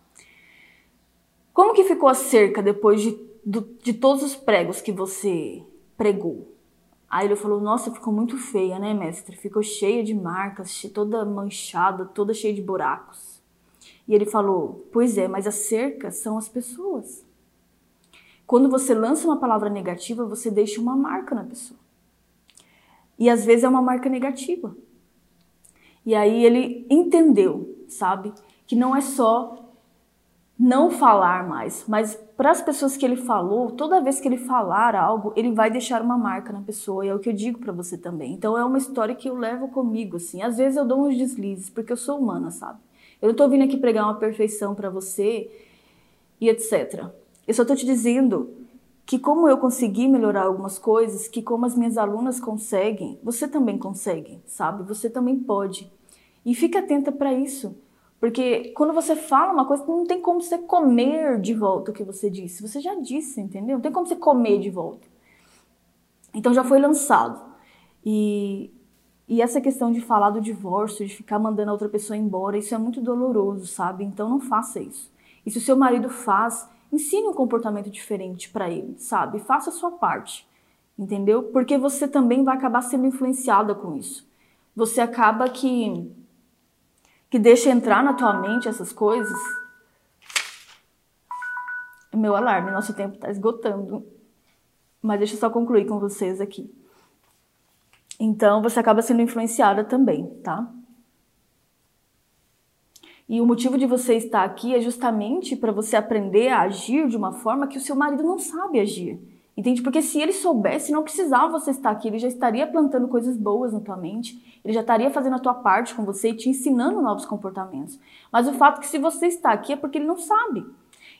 Como que ficou a cerca depois de, de todos os pregos que você pregou? Aí ele falou: Nossa, ficou muito feia, né, mestre? Ficou cheia de marcas, toda manchada, toda cheia de buracos. E ele falou: Pois é, mas a cerca são as pessoas. Quando você lança uma palavra negativa, você deixa uma marca na pessoa. E às vezes é uma marca negativa. E aí ele entendeu, sabe? Que não é só não falar mais, mas para as pessoas que ele falou, toda vez que ele falar algo, ele vai deixar uma marca na pessoa, e é o que eu digo para você também. Então é uma história que eu levo comigo, assim. Às vezes eu dou uns deslizes, porque eu sou humana, sabe? Eu não tô vindo aqui pregar uma perfeição para você e etc. Eu só estou te dizendo que como eu consegui melhorar algumas coisas, que como as minhas alunas conseguem, você também consegue, sabe? Você também pode. E fique atenta para isso. Porque quando você fala uma coisa, não tem como você comer de volta o que você disse. Você já disse, entendeu? Não tem como você comer de volta. Então já foi lançado. E, e essa questão de falar do divórcio, de ficar mandando a outra pessoa embora, isso é muito doloroso, sabe? Então não faça isso. E se o seu marido faz, Ensine um comportamento diferente para ele, sabe? Faça a sua parte, entendeu? Porque você também vai acabar sendo influenciada com isso. Você acaba que que deixa entrar na tua mente essas coisas. Meu alarme, nosso tempo está esgotando. Mas deixa eu só concluir com vocês aqui. Então, você acaba sendo influenciada também, tá? E o motivo de você estar aqui é justamente para você aprender a agir de uma forma que o seu marido não sabe agir. Entende? Porque se ele soubesse, não precisava você estar aqui, ele já estaria plantando coisas boas na tua mente, ele já estaria fazendo a tua parte com você e te ensinando novos comportamentos. Mas o fato é que se você está aqui é porque ele não sabe.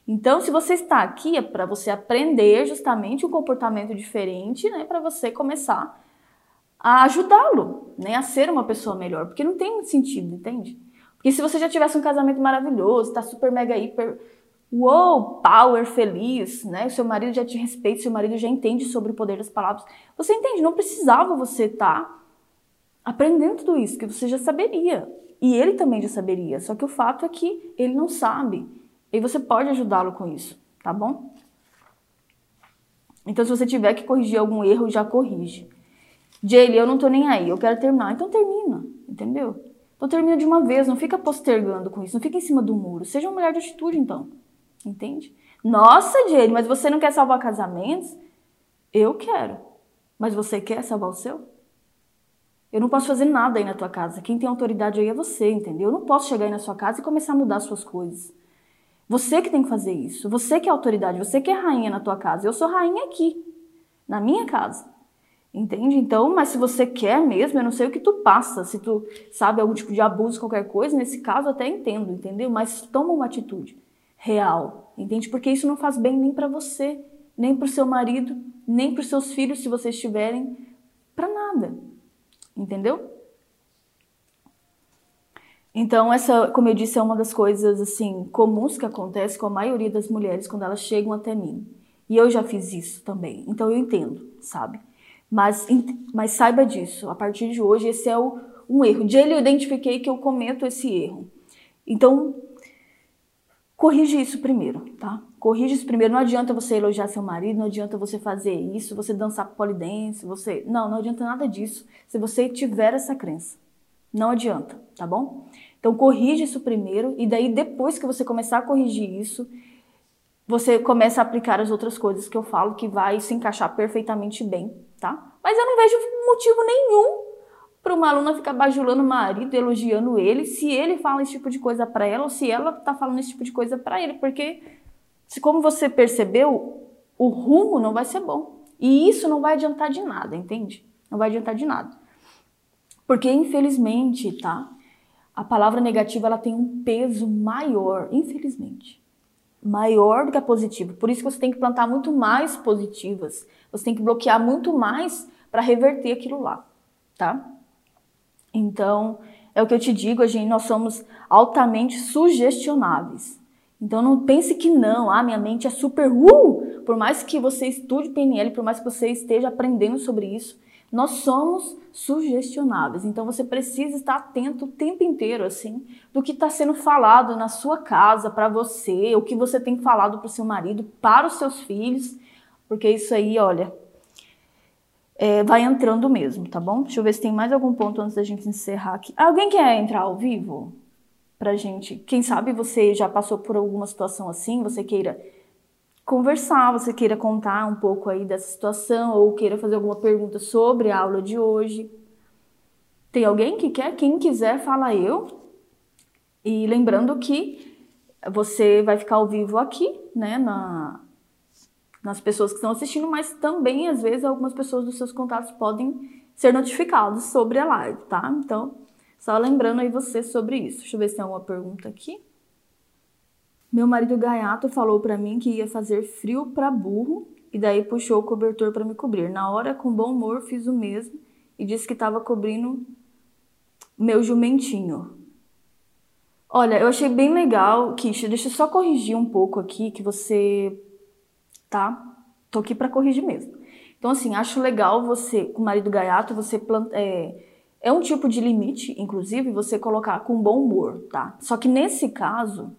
Então, se você está aqui é para você aprender justamente um comportamento diferente, né, para você começar a ajudá-lo, né, a ser uma pessoa melhor, porque não tem muito sentido, entende? Porque se você já tivesse um casamento maravilhoso, tá super mega hiper uou, power, feliz, né? O seu marido já te respeita, seu marido já entende sobre o poder das palavras. Você entende? Não precisava você estar tá aprendendo tudo isso, que você já saberia. E ele também já saberia. Só que o fato é que ele não sabe. E você pode ajudá-lo com isso, tá bom? Então, se você tiver que corrigir algum erro, já corrige. Jaylee, eu não tô nem aí, eu quero terminar. Então termina, entendeu? Então termina de uma vez, não fica postergando com isso, não fica em cima do muro. Seja uma mulher de atitude, então. Entende? Nossa, Jade, mas você não quer salvar casamentos? Eu quero. Mas você quer salvar o seu? Eu não posso fazer nada aí na tua casa. Quem tem autoridade aí é você, entendeu? Eu não posso chegar aí na sua casa e começar a mudar suas coisas. Você que tem que fazer isso. Você que é autoridade, você que é rainha na tua casa. Eu sou rainha aqui, na minha casa. Entende? Então, mas se você quer mesmo, eu não sei o que tu passa, se tu sabe algum tipo de abuso, qualquer coisa, nesse caso até entendo, entendeu? Mas toma uma atitude real, entende? Porque isso não faz bem nem para você, nem para o seu marido, nem para os seus filhos, se vocês tiverem, para nada, entendeu? Então, essa, como eu disse, é uma das coisas assim comuns que acontece com a maioria das mulheres quando elas chegam até mim. E eu já fiz isso também, então eu entendo, sabe? Mas, mas saiba disso, a partir de hoje esse é o, um erro. De ele eu identifiquei que eu cometo esse erro. Então, corrige isso primeiro, tá? Corrige isso primeiro. Não adianta você elogiar seu marido, não adianta você fazer isso, você dançar polidense, você... Não, não adianta nada disso se você tiver essa crença. Não adianta, tá bom? Então, corrige isso primeiro e daí depois que você começar a corrigir isso, você começa a aplicar as outras coisas que eu falo que vai se encaixar perfeitamente bem, tá? Mas eu não vejo motivo nenhum para uma aluna ficar bajulando o marido, elogiando ele, se ele fala esse tipo de coisa para ela ou se ela tá falando esse tipo de coisa para ele, porque se como você percebeu, o rumo não vai ser bom. E isso não vai adiantar de nada, entende? Não vai adiantar de nada. Porque infelizmente, tá? A palavra negativa ela tem um peso maior, infelizmente maior do que a positiva. Por isso que você tem que plantar muito mais positivas. Você tem que bloquear muito mais para reverter aquilo lá, tá? Então, é o que eu te digo, a gente, nós somos altamente sugestionáveis. Então não pense que não, ah, minha mente é super uh! Por mais que você estude PNL, por mais que você esteja aprendendo sobre isso, nós somos sugestionáveis. Então você precisa estar atento o tempo inteiro assim do que está sendo falado na sua casa para você, o que você tem falado para o seu marido, para os seus filhos, porque isso aí, olha, é, vai entrando mesmo, tá bom? Deixa eu ver se tem mais algum ponto antes da gente encerrar aqui. Alguém quer entrar ao vivo? Pra gente, quem sabe você já passou por alguma situação assim, você queira conversar, você queira contar um pouco aí dessa situação ou queira fazer alguma pergunta sobre a aula de hoje. Tem alguém que quer? Quem quiser, fala eu. E lembrando que você vai ficar ao vivo aqui, né, na, nas pessoas que estão assistindo, mas também, às vezes, algumas pessoas dos seus contatos podem ser notificados sobre a live, tá? Então, só lembrando aí você sobre isso. Deixa eu ver se tem alguma pergunta aqui. Meu marido gaiato falou para mim que ia fazer frio para burro e daí puxou o cobertor para me cobrir. Na hora, com bom humor, fiz o mesmo e disse que estava cobrindo meu jumentinho. Olha, eu achei bem legal, Kisha. Deixa eu só corrigir um pouco aqui que você tá. Tô aqui para corrigir mesmo. Então, assim, acho legal você, com o marido gaiato, você planta, é, é um tipo de limite, inclusive, você colocar com bom humor, tá? Só que nesse caso,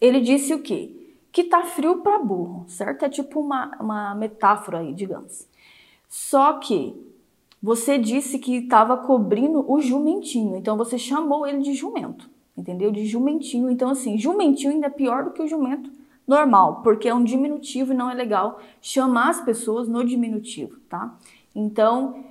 ele disse o quê? Que tá frio para burro, certo? É tipo uma, uma metáfora aí, digamos. Só que você disse que estava cobrindo o jumentinho, então você chamou ele de jumento, entendeu? De jumentinho. Então, assim, jumentinho ainda é pior do que o jumento normal, porque é um diminutivo e não é legal chamar as pessoas no diminutivo, tá? Então,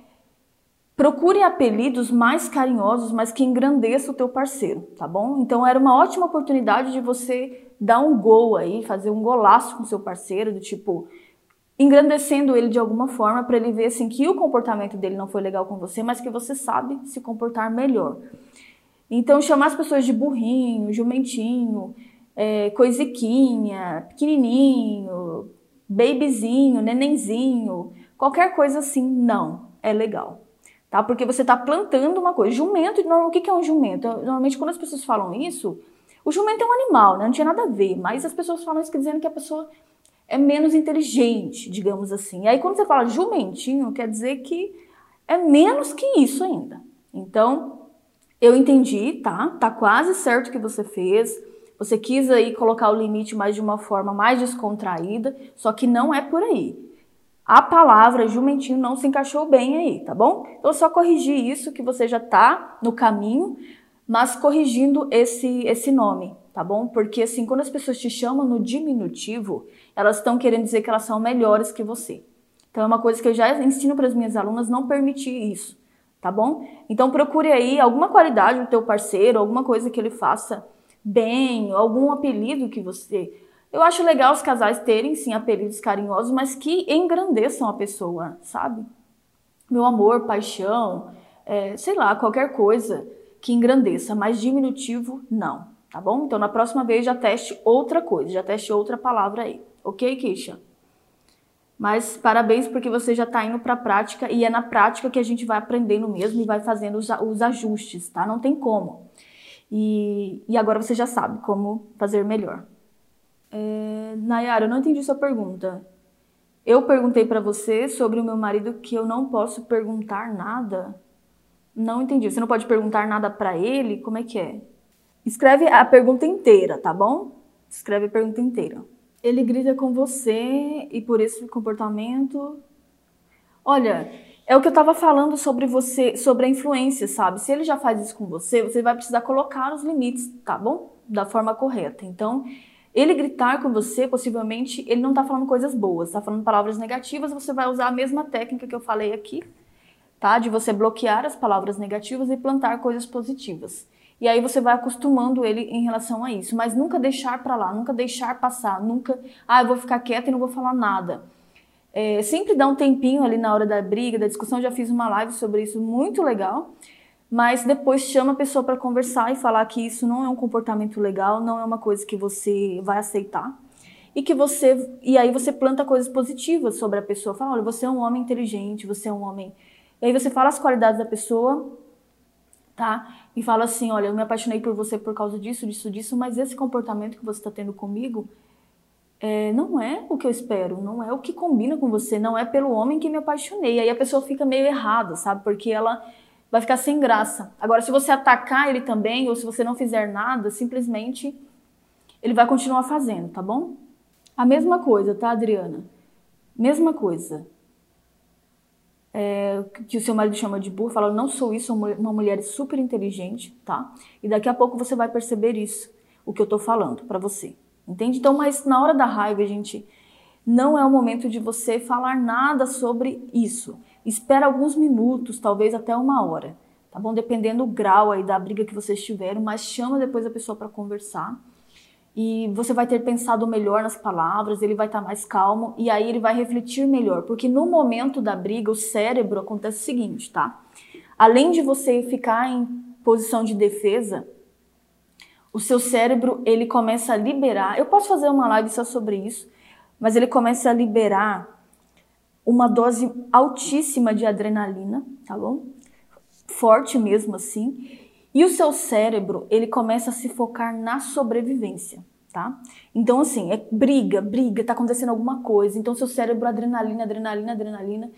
Procure apelidos mais carinhosos, mas que engrandeça o teu parceiro, tá bom? Então era uma ótima oportunidade de você dar um gol aí, fazer um golaço com seu parceiro, do tipo engrandecendo ele de alguma forma para ele ver assim que o comportamento dele não foi legal com você, mas que você sabe se comportar melhor. Então chamar as pessoas de burrinho, jumentinho, é, coisiquinha, pequenininho, babyzinho, nenenzinho, qualquer coisa assim, não é legal tá? Porque você está plantando uma coisa. Jumento, o que é um jumento? Normalmente, quando as pessoas falam isso, o jumento é um animal, né? Não tinha nada a ver, mas as pessoas falam isso dizendo que a pessoa é menos inteligente, digamos assim. E aí, quando você fala jumentinho, quer dizer que é menos que isso ainda. Então, eu entendi, tá? Tá quase certo o que você fez. Você quis aí colocar o limite mais de uma forma mais descontraída, só que não é por aí a palavra jumentinho não se encaixou bem aí, tá bom? Então, só corrigir isso que você já tá no caminho, mas corrigindo esse, esse nome, tá bom? Porque assim, quando as pessoas te chamam no diminutivo, elas estão querendo dizer que elas são melhores que você. Então, é uma coisa que eu já ensino para as minhas alunas não permitir isso, tá bom? Então, procure aí alguma qualidade do teu parceiro, alguma coisa que ele faça bem, algum apelido que você eu acho legal os casais terem, sim, apelidos carinhosos, mas que engrandeçam a pessoa, sabe? meu amor, paixão, é, sei lá, qualquer coisa que engrandeça, mas diminutivo, não, tá bom? Então, na próxima vez, já teste outra coisa, já teste outra palavra aí, ok, Kisha? Mas parabéns porque você já está indo para a prática e é na prática que a gente vai aprendendo mesmo e vai fazendo os, os ajustes, tá? Não tem como. E, e agora você já sabe como fazer melhor. É, Nayara, eu não entendi sua pergunta. Eu perguntei para você sobre o meu marido que eu não posso perguntar nada. Não entendi. Você não pode perguntar nada para ele? Como é que é? Escreve a pergunta inteira, tá bom? Escreve a pergunta inteira. Ele grita com você e por esse comportamento. Olha, é o que eu estava falando sobre você, sobre a influência, sabe? Se ele já faz isso com você, você vai precisar colocar os limites, tá bom? Da forma correta. Então, ele gritar com você, possivelmente, ele não está falando coisas boas, está falando palavras negativas, você vai usar a mesma técnica que eu falei aqui, tá? De você bloquear as palavras negativas e plantar coisas positivas. E aí você vai acostumando ele em relação a isso, mas nunca deixar para lá, nunca deixar passar, nunca, ah, eu vou ficar quieta e não vou falar nada. É, sempre dá um tempinho ali na hora da briga, da discussão, já fiz uma live sobre isso muito legal, mas depois chama a pessoa para conversar e falar que isso não é um comportamento legal, não é uma coisa que você vai aceitar. E que você e aí você planta coisas positivas sobre a pessoa, fala, olha, você é um homem inteligente, você é um homem. E aí você fala as qualidades da pessoa, tá? E fala assim, olha, eu me apaixonei por você por causa disso, disso, disso, mas esse comportamento que você está tendo comigo é, não é o que eu espero, não é o que combina com você, não é pelo homem que me apaixonei. Aí a pessoa fica meio errada, sabe? Porque ela vai ficar sem graça. Agora, se você atacar ele também, ou se você não fizer nada, simplesmente ele vai continuar fazendo, tá bom? A mesma coisa, tá, Adriana? Mesma coisa é, que o seu marido chama de burro, fala, não sou isso, sou uma mulher super inteligente, tá? E daqui a pouco você vai perceber isso, o que eu tô falando para você, entende? Então, mas na hora da raiva, gente, não é o momento de você falar nada sobre isso. Espera alguns minutos, talvez até uma hora, tá bom? Dependendo do grau aí da briga que vocês tiveram, mas chama depois a pessoa para conversar e você vai ter pensado melhor nas palavras, ele vai estar tá mais calmo e aí ele vai refletir melhor, porque no momento da briga o cérebro acontece o seguinte, tá? Além de você ficar em posição de defesa, o seu cérebro ele começa a liberar. Eu posso fazer uma live só sobre isso, mas ele começa a liberar uma dose altíssima de adrenalina, tá bom? Forte mesmo assim. E o seu cérebro, ele começa a se focar na sobrevivência, tá? Então, assim, é briga, briga, tá acontecendo alguma coisa. Então, seu cérebro, adrenalina, adrenalina, adrenalina.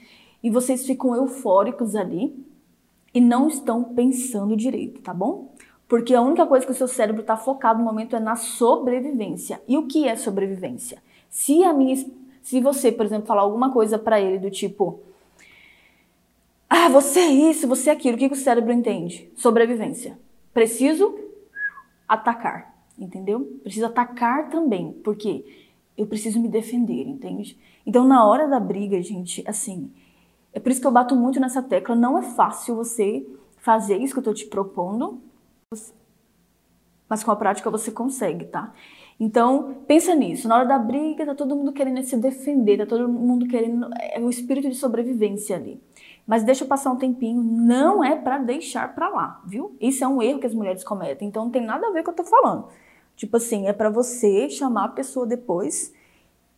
E vocês ficam eufóricos ali e não estão pensando direito, tá bom? Porque a única coisa que o seu cérebro está focado no momento é na sobrevivência. E o que é sobrevivência? Se a minha, se você, por exemplo, falar alguma coisa para ele do tipo, ah, você é isso, você é aquilo. O que, que o cérebro entende? Sobrevivência. Preciso atacar, entendeu? Preciso atacar também, porque eu preciso me defender, entende? Então, na hora da briga, gente, assim, é por isso que eu bato muito nessa tecla. Não é fácil você fazer isso que eu tô te propondo, mas com a prática você consegue, tá? Então, pensa nisso. Na hora da briga, tá todo mundo querendo se defender, tá todo mundo querendo. É o espírito de sobrevivência ali. Mas deixa passar um tempinho, não é para deixar para lá, viu? Isso é um erro que as mulheres cometem, então não tem nada a ver com o que eu tô falando. Tipo assim, é para você chamar a pessoa depois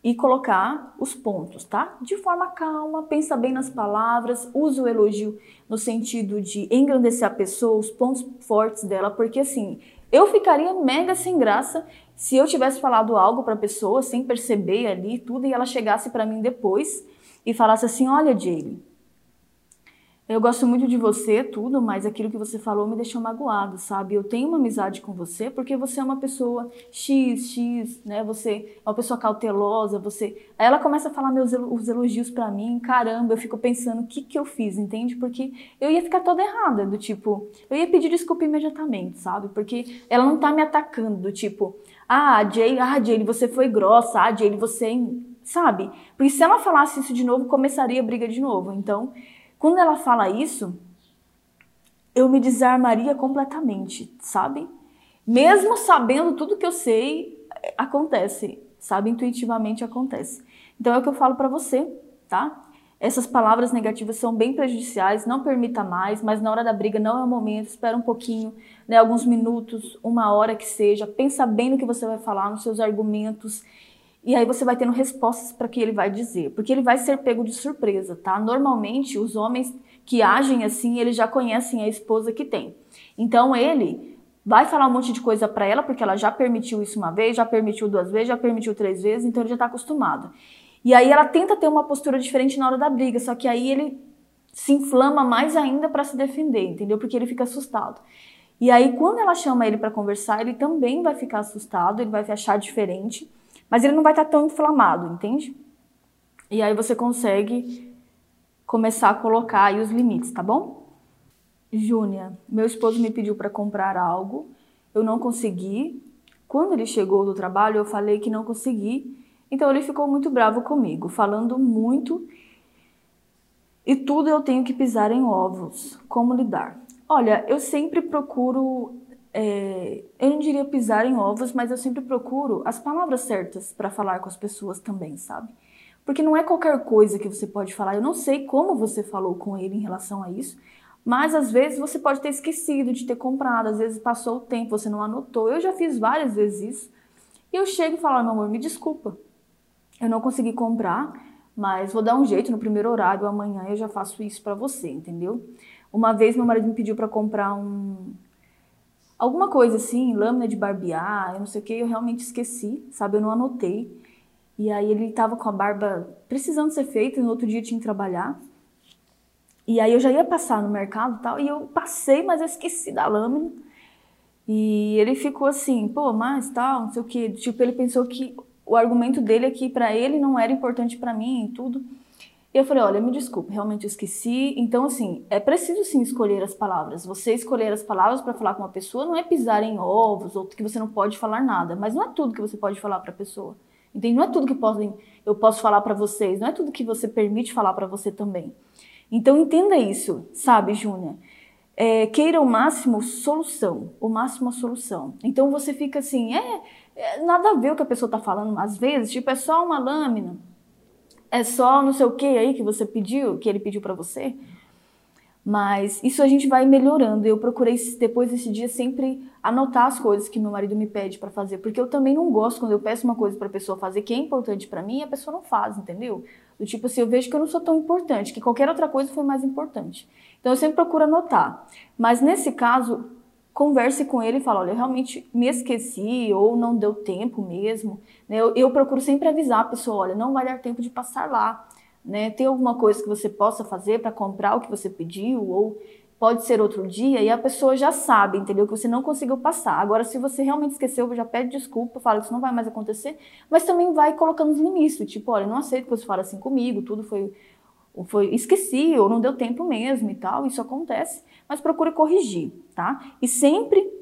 e colocar os pontos, tá? De forma calma, pensa bem nas palavras, usa o elogio no sentido de engrandecer a pessoa, os pontos fortes dela, porque assim, eu ficaria mega sem graça se eu tivesse falado algo para a pessoa sem perceber ali tudo e ela chegasse para mim depois e falasse assim: "Olha, Jaylee, eu gosto muito de você, tudo, mas aquilo que você falou me deixou magoado, sabe? Eu tenho uma amizade com você porque você é uma pessoa X, X, né? Você é uma pessoa cautelosa, você. Aí ela começa a falar meus os elogios para mim, caramba, eu fico pensando o que que eu fiz, entende? Porque eu ia ficar toda errada, do tipo, eu ia pedir desculpa imediatamente, sabe? Porque ela não tá me atacando, do tipo, ah, Jay, ah, Jay, você foi grossa, ah, Jay, você, sabe? Porque se ela falasse isso de novo, começaria a briga de novo. Então, quando ela fala isso, eu me desarmaria completamente, sabe? Mesmo sabendo tudo que eu sei, acontece, sabe? Intuitivamente acontece. Então é o que eu falo para você, tá? Essas palavras negativas são bem prejudiciais, não permita mais, mas na hora da briga não é o momento, espera um pouquinho, né, alguns minutos, uma hora que seja, pensa bem no que você vai falar, nos seus argumentos, e aí você vai tendo respostas para o que ele vai dizer, porque ele vai ser pego de surpresa, tá? Normalmente os homens que agem assim, eles já conhecem a esposa que tem. Então ele vai falar um monte de coisa para ela, porque ela já permitiu isso uma vez, já permitiu duas vezes, já permitiu três vezes, então ele já está acostumado. E aí ela tenta ter uma postura diferente na hora da briga, só que aí ele se inflama mais ainda para se defender, entendeu? Porque ele fica assustado. E aí quando ela chama ele para conversar, ele também vai ficar assustado, ele vai achar diferente, mas ele não vai estar tá tão inflamado, entende? E aí você consegue começar a colocar aí os limites, tá bom? Júnia, meu esposo me pediu para comprar algo, eu não consegui. Quando ele chegou do trabalho, eu falei que não consegui então ele ficou muito bravo comigo, falando muito e tudo eu tenho que pisar em ovos. Como lidar? Olha, eu sempre procuro, é, eu não diria pisar em ovos, mas eu sempre procuro as palavras certas para falar com as pessoas também, sabe? Porque não é qualquer coisa que você pode falar. Eu não sei como você falou com ele em relação a isso, mas às vezes você pode ter esquecido de ter comprado, às vezes passou o tempo, você não anotou. Eu já fiz várias vezes isso. E eu chego e falo, meu amor, me desculpa. Eu não consegui comprar, mas vou dar um jeito no primeiro horário, amanhã eu já faço isso para você, entendeu? Uma vez meu marido me pediu para comprar um alguma coisa assim, lâmina de barbear, eu não sei o que, eu realmente esqueci, sabe? Eu não anotei. E aí ele tava com a barba precisando ser feita, no outro dia tinha que trabalhar. E aí eu já ia passar no mercado e tal, e eu passei, mas eu esqueci da lâmina. E ele ficou assim, pô, mas tal, não sei o que. Tipo, ele pensou que o argumento dele é que para ele não era importante para mim e tudo. E eu falei, olha, me desculpe, realmente eu esqueci. Então, assim, é preciso sim escolher as palavras. Você escolher as palavras para falar com uma pessoa não é pisar em ovos ou que você não pode falar nada, mas não é tudo que você pode falar para a pessoa. Entende? Não é tudo que podem, eu posso falar para vocês, não é tudo que você permite falar para você também. Então, entenda isso, sabe, Júnia? É, queira o máximo solução, o máximo a solução. Então você fica assim, é, nada a ver o que a pessoa está falando, às vezes, tipo, é só uma lâmina, é só não sei o que aí que você pediu, que ele pediu para você. Mas isso a gente vai melhorando. Eu procurei depois desse dia sempre anotar as coisas que meu marido me pede para fazer, porque eu também não gosto quando eu peço uma coisa para pessoa fazer que é importante para mim e a pessoa não faz, entendeu? Do tipo assim, eu vejo que eu não sou tão importante, que qualquer outra coisa foi mais importante. Então eu sempre procuro anotar. Mas nesse caso, converse com ele e fala, olha, eu realmente me esqueci ou não deu tempo mesmo. Né? Eu, eu, procuro sempre avisar a pessoa, olha, não vai dar tempo de passar lá. Né? Tem alguma coisa que você possa fazer para comprar o que você pediu ou pode ser outro dia e a pessoa já sabe, entendeu? Que você não conseguiu passar. Agora, se você realmente esqueceu, já pede desculpa, fala que isso não vai mais acontecer, mas também vai colocando os limites, tipo, olha, não aceito que você fale assim comigo, tudo foi foi esqueci, ou não deu tempo mesmo e tal, isso acontece, mas procure corrigir, tá? E sempre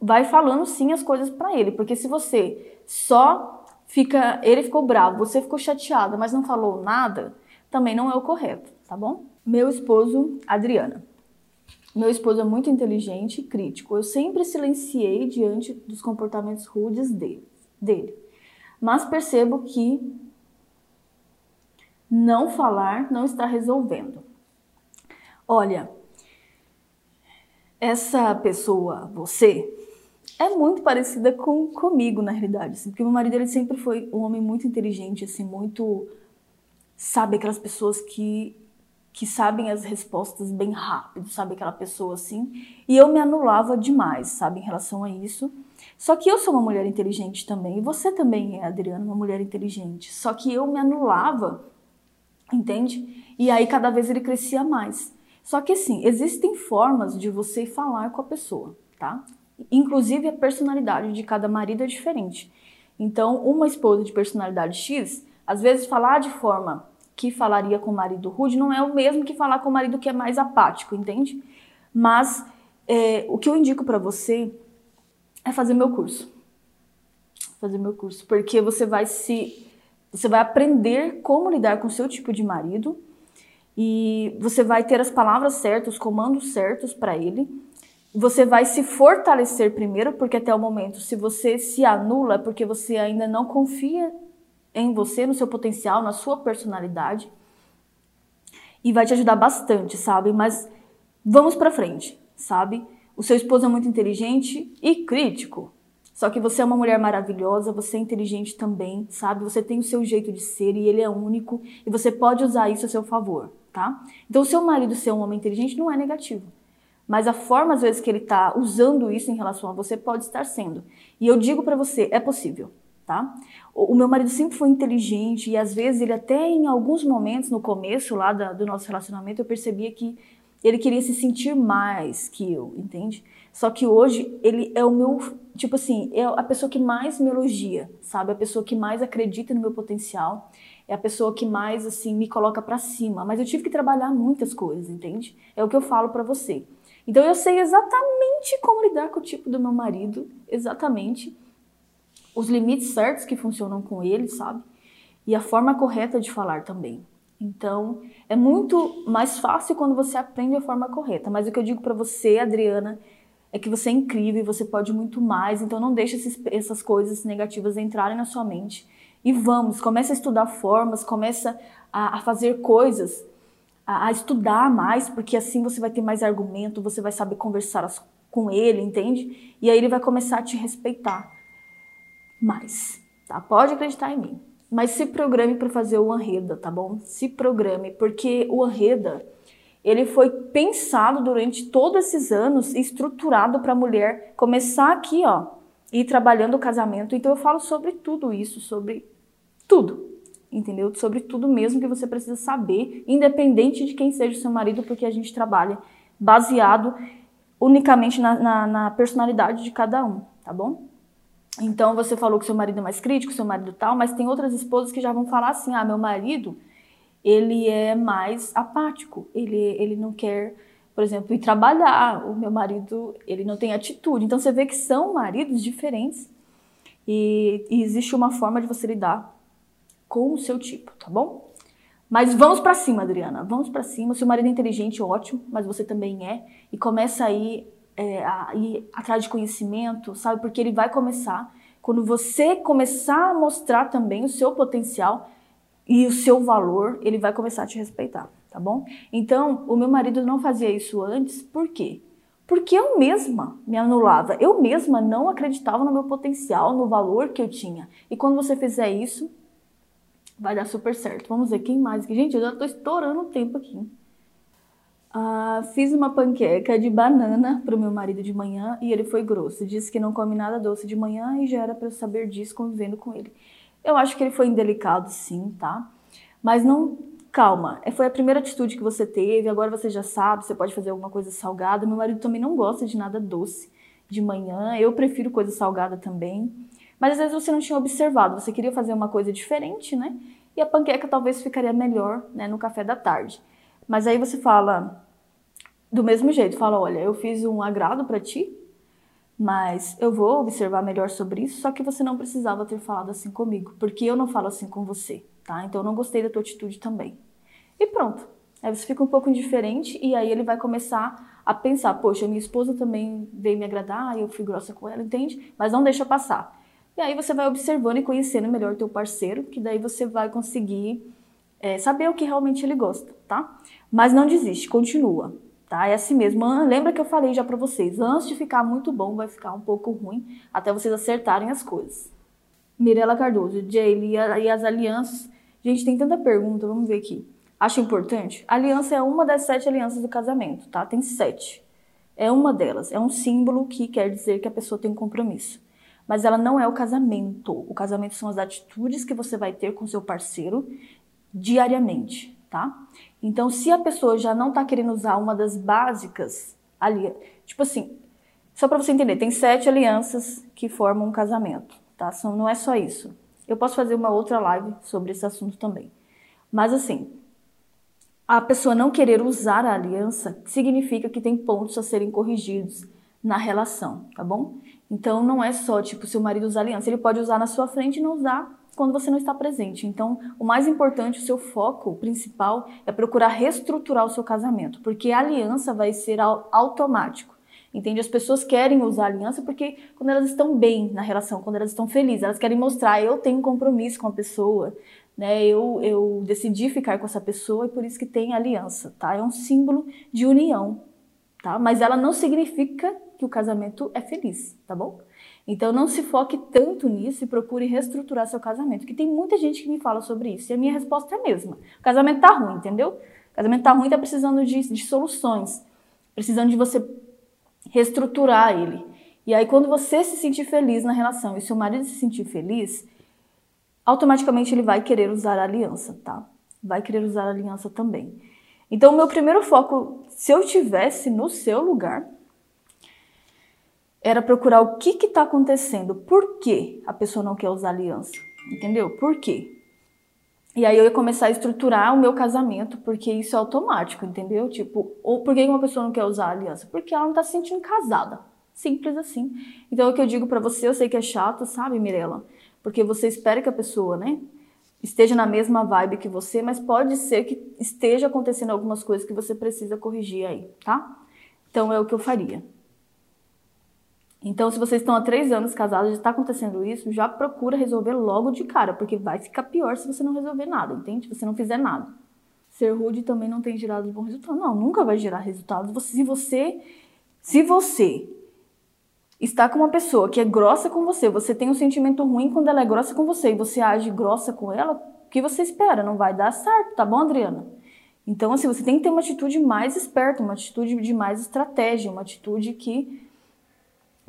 vai falando sim as coisas para ele, porque se você só fica, ele ficou bravo, você ficou chateada, mas não falou nada, também não é o correto, tá bom? Meu esposo, Adriana. Meu esposo é muito inteligente e crítico. Eu sempre silenciei diante dos comportamentos rudes dele, dele. Mas percebo que não falar não está resolvendo. Olha, essa pessoa, você, é muito parecida com comigo na realidade, assim, porque meu marido ele sempre foi um homem muito inteligente, assim, muito sabe aquelas pessoas que que sabem as respostas bem rápido, sabe aquela pessoa assim, e eu me anulava demais, sabe, em relação a isso. Só que eu sou uma mulher inteligente também, e você também é, Adriana, uma mulher inteligente. Só que eu me anulava Entende? E aí cada vez ele crescia mais. Só que assim, existem formas de você falar com a pessoa, tá? Inclusive a personalidade de cada marido é diferente. Então, uma esposa de personalidade X, às vezes falar de forma que falaria com o marido rude não é o mesmo que falar com o marido que é mais apático, entende? Mas é, o que eu indico para você é fazer meu curso. Fazer meu curso, porque você vai se você vai aprender como lidar com o seu tipo de marido e você vai ter as palavras certas, os comandos certos para ele. Você vai se fortalecer primeiro, porque até o momento, se você se anula, é porque você ainda não confia em você, no seu potencial, na sua personalidade. e vai te ajudar bastante, sabe? Mas vamos para frente, sabe? O seu esposo é muito inteligente e crítico. Só que você é uma mulher maravilhosa, você é inteligente também, sabe? Você tem o seu jeito de ser e ele é único e você pode usar isso a seu favor, tá? Então, o seu marido ser um homem inteligente não é negativo. Mas a forma, às vezes, que ele está usando isso em relação a você pode estar sendo. E eu digo para você, é possível, tá? O, meu marido sempre foi inteligente e, às vezes, ele até em alguns momentos, no começo lá da, do nosso relacionamento, eu percebia que ele queria se sentir mais que eu, entende? Só que hoje ele é o meu, tipo assim, é a pessoa que mais me elogia, sabe? A pessoa que mais acredita no meu potencial, é a pessoa que mais assim me coloca para cima. Mas eu tive que trabalhar muitas coisas, entende? É o que eu falo para você. Então eu sei exatamente como lidar com o tipo do meu marido, exatamente os limites certos que funcionam com ele, sabe? E a forma correta de falar também. Então, é muito mais fácil quando você aprende a forma correta. Mas o que eu digo para você, Adriana, é que você é incrível e você pode muito mais. Então, não deixe essas coisas negativas entrarem na sua mente. E vamos, comece a estudar formas, comece a, a fazer coisas a, a, estudar mais, porque assim você vai ter mais argumento, você vai saber conversar as, com ele, entende? E aí ele vai começar a te respeitar mais, tá? Pode acreditar em mim. Mas se programe para fazer o Anreda, tá bom? Se programe, porque o Anreda, ele foi pensado durante todos esses anos, estruturado para a mulher começar aqui, ó, e trabalhando o casamento. Então eu falo sobre tudo isso, sobre tudo, entendeu? Sobre tudo mesmo que você precisa saber, independente de quem seja o seu marido, porque a gente trabalha baseado unicamente na, na, na personalidade de cada um, tá bom? Então você falou que seu marido é mais crítico, seu marido tal, mas tem outras esposas que já vão falar assim: ah, meu marido, ele é mais apático, ele, ele não quer, por exemplo, ir trabalhar, o meu marido, ele não tem atitude. Então você vê que são maridos diferentes e, e existe uma forma de você lidar com o seu tipo, tá bom? Mas vamos para cima, Adriana. Vamos para cima. Seu marido é inteligente, ótimo, mas você também é. E começa aí é, a ir atrás de conhecimento, sabe? Porque ele vai começar. Quando você começar a mostrar também o seu potencial e o seu valor, ele vai começar a te respeitar, tá bom? Então, o meu marido não fazia isso antes, por quê? Porque eu mesma me anulava, eu mesma não acreditava no meu potencial, no valor que eu tinha. E quando você fizer isso, vai dar super certo. Vamos ver quem mais. Gente, eu já tô estourando o tempo aqui. Ah, fiz uma panqueca de banana pro meu marido de manhã e ele foi grosso. Disse que não come nada doce de manhã e já era para saber disso convivendo com ele. Eu acho que ele foi indelicado, sim, tá? Mas não. Calma, é, foi a primeira atitude que você teve, agora você já sabe, você pode fazer alguma coisa salgada. Meu marido também não gosta de nada doce de manhã, eu prefiro coisa salgada também. Mas às vezes você não tinha observado, você queria fazer uma coisa diferente, né? E a panqueca talvez ficaria melhor né, no café da tarde. Mas aí você fala do mesmo jeito, fala, olha, eu fiz um agrado para ti, mas eu vou observar melhor sobre isso, só que você não precisava ter falado assim comigo, porque eu não falo assim com você, tá? Então eu não gostei da tua atitude também. E pronto. Aí você fica um pouco indiferente e aí ele vai começar a pensar, poxa, minha esposa também veio me agradar, eu fui grossa com ela, entende? Mas não deixa passar. E aí você vai observando e conhecendo melhor teu parceiro, que daí você vai conseguir é, saber o que realmente ele gosta, tá? Mas não desiste, continua, tá? É assim mesmo. Lembra que eu falei já para vocês, antes de ficar muito bom, vai ficar um pouco ruim, até vocês acertarem as coisas. Mirela Cardoso, Jaylee e as alianças. Gente, tem tanta pergunta, vamos ver aqui. Acho importante? aliança é uma das sete alianças do casamento, tá? Tem sete. É uma delas. É um símbolo que quer dizer que a pessoa tem um compromisso mas ela não é o casamento. O casamento são as atitudes que você vai ter com seu parceiro diariamente, tá? Então, se a pessoa já não tá querendo usar uma das básicas ali, tipo assim, só para você entender, tem sete alianças que formam um casamento, tá? São, não é só isso. Eu posso fazer uma outra live sobre esse assunto também. Mas assim, a pessoa não querer usar a aliança significa que tem pontos a serem corrigidos na relação, tá bom? Então não é só tipo se o marido usar aliança, ele pode usar na sua frente e não usar quando você não está presente. Então, o mais importante, o seu foco principal é procurar reestruturar o seu casamento, porque a aliança vai ser automático. Entende? As pessoas querem usar aliança porque quando elas estão bem na relação, quando elas estão felizes, elas querem mostrar eu tenho um compromisso com a pessoa, né? Eu, eu decidi ficar com essa pessoa e por isso que tem aliança, tá? É um símbolo de união, tá? Mas ela não significa que o casamento é feliz, tá bom? Então não se foque tanto nisso e procure reestruturar seu casamento, que tem muita gente que me fala sobre isso. E a minha resposta é a mesma. O casamento tá ruim, entendeu? O casamento tá ruim, tá precisando de, de soluções, precisando de você reestruturar ele. E aí quando você se sentir feliz na relação e seu marido se sentir feliz, automaticamente ele vai querer usar a aliança, tá? Vai querer usar a aliança também. Então, o meu primeiro foco, se eu tivesse no seu lugar, era procurar o que está acontecendo, por que a pessoa não quer usar aliança, entendeu? Por quê? E aí eu ia começar a estruturar o meu casamento, porque isso é automático, entendeu? Tipo, ou por que uma pessoa não quer usar aliança? Porque ela não está se sentindo casada. Simples assim. Então é o que eu digo para você, eu sei que é chato, sabe, Mirella? Porque você espera que a pessoa, né, esteja na mesma vibe que você, mas pode ser que esteja acontecendo algumas coisas que você precisa corrigir aí, tá? Então é o que eu faria. Então, se vocês estão há três anos casados e está acontecendo isso, já procura resolver logo de cara, porque vai ficar pior se você não resolver nada, entende? Se você não fizer nada. Ser rude também não tem gerado bom resultado. Não, nunca vai gerar resultados. Se você, se você está com uma pessoa que é grossa com você, você tem um sentimento ruim quando ela é grossa com você e você age grossa com ela, o que você espera? Não vai dar certo, tá bom, Adriana? Então, assim, você tem que ter uma atitude mais esperta, uma atitude de mais estratégia, uma atitude que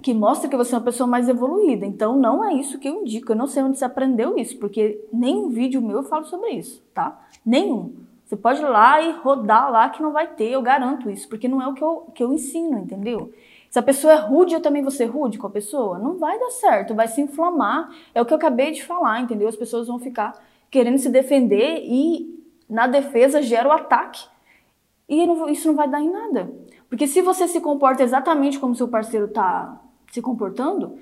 que mostra que você é uma pessoa mais evoluída. Então, não é isso que eu indico. Eu não sei onde você aprendeu isso, porque nenhum vídeo meu eu falo sobre isso, tá? Nenhum. Você pode ir lá e rodar lá que não vai ter, eu garanto isso, porque não é o que eu, que eu ensino, entendeu? Se a pessoa é rude, eu também vou ser rude com a pessoa? Não vai dar certo, vai se inflamar. É o que eu acabei de falar, entendeu? As pessoas vão ficar querendo se defender e na defesa gera o ataque. E isso não vai dar em nada. Porque se você se comporta exatamente como seu parceiro está se comportando,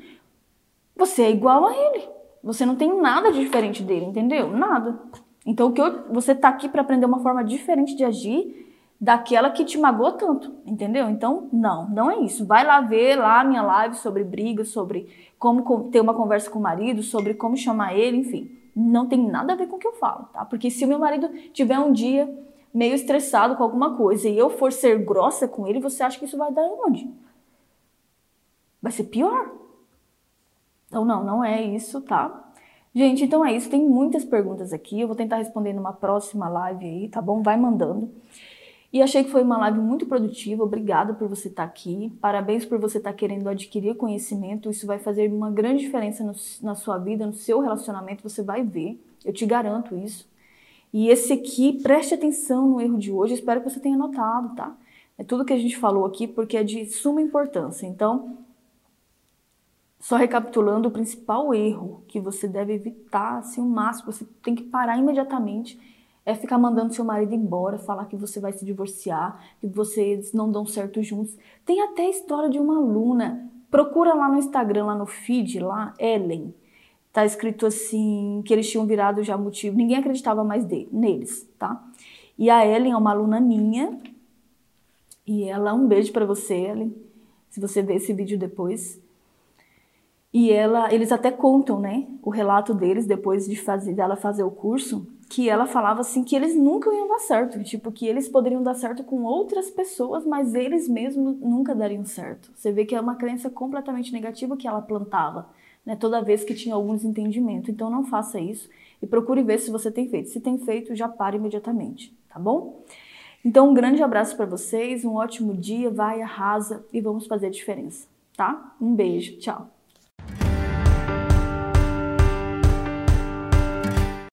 você é igual a ele. Você não tem nada de diferente dele, entendeu? Nada. Então, o que eu, você está aqui para aprender uma forma diferente de agir daquela que te magoou tanto, entendeu? Então, não, não é isso. Vai lá ver lá a minha live sobre briga, sobre como ter uma conversa com o marido, sobre como chamar ele, enfim. Não tem nada a ver com o que eu falo, tá? Porque se o meu marido tiver um dia meio estressado com alguma coisa e eu for ser grossa com ele, você acha que isso vai dar onde? Vai ser pior. Então, não, não é isso, tá? Gente, então é isso. Tem muitas perguntas aqui. Eu vou tentar responder numa próxima live aí, tá bom? Vai mandando. E achei que foi uma live muito produtiva. Obrigada por você estar aqui. Parabéns por você estar querendo adquirir conhecimento. Isso vai fazer uma grande diferença no, na sua vida, no seu relacionamento. Você vai ver. Eu te garanto isso. E esse aqui, preste atenção no erro de hoje. Espero que você tenha notado, tá? É tudo que a gente falou aqui porque é de suma importância. Então, só recapitulando, o principal erro que você deve evitar, assim, o máximo, você tem que parar imediatamente, é ficar mandando seu marido embora, falar que você vai se divorciar, que vocês não dão certo juntos. Tem até a história de uma aluna, procura lá no Instagram, lá no feed, lá, Ellen. Tá escrito assim, que eles tinham virado já motivo, ninguém acreditava mais neles, tá? E a Ellen é uma aluna minha, e ela, um beijo para você, Ellen, se você ver esse vídeo depois. E ela, eles até contam, né, o relato deles depois de fazer dela fazer o curso, que ela falava assim que eles nunca iam dar certo, tipo que eles poderiam dar certo com outras pessoas, mas eles mesmos nunca dariam certo. Você vê que é uma crença completamente negativa que ela plantava, né, toda vez que tinha algum desentendimento. Então não faça isso e procure ver se você tem feito. Se tem feito, já pare imediatamente, tá bom? Então um grande abraço para vocês, um ótimo dia, vai arrasa e vamos fazer a diferença, tá? Um beijo, tchau.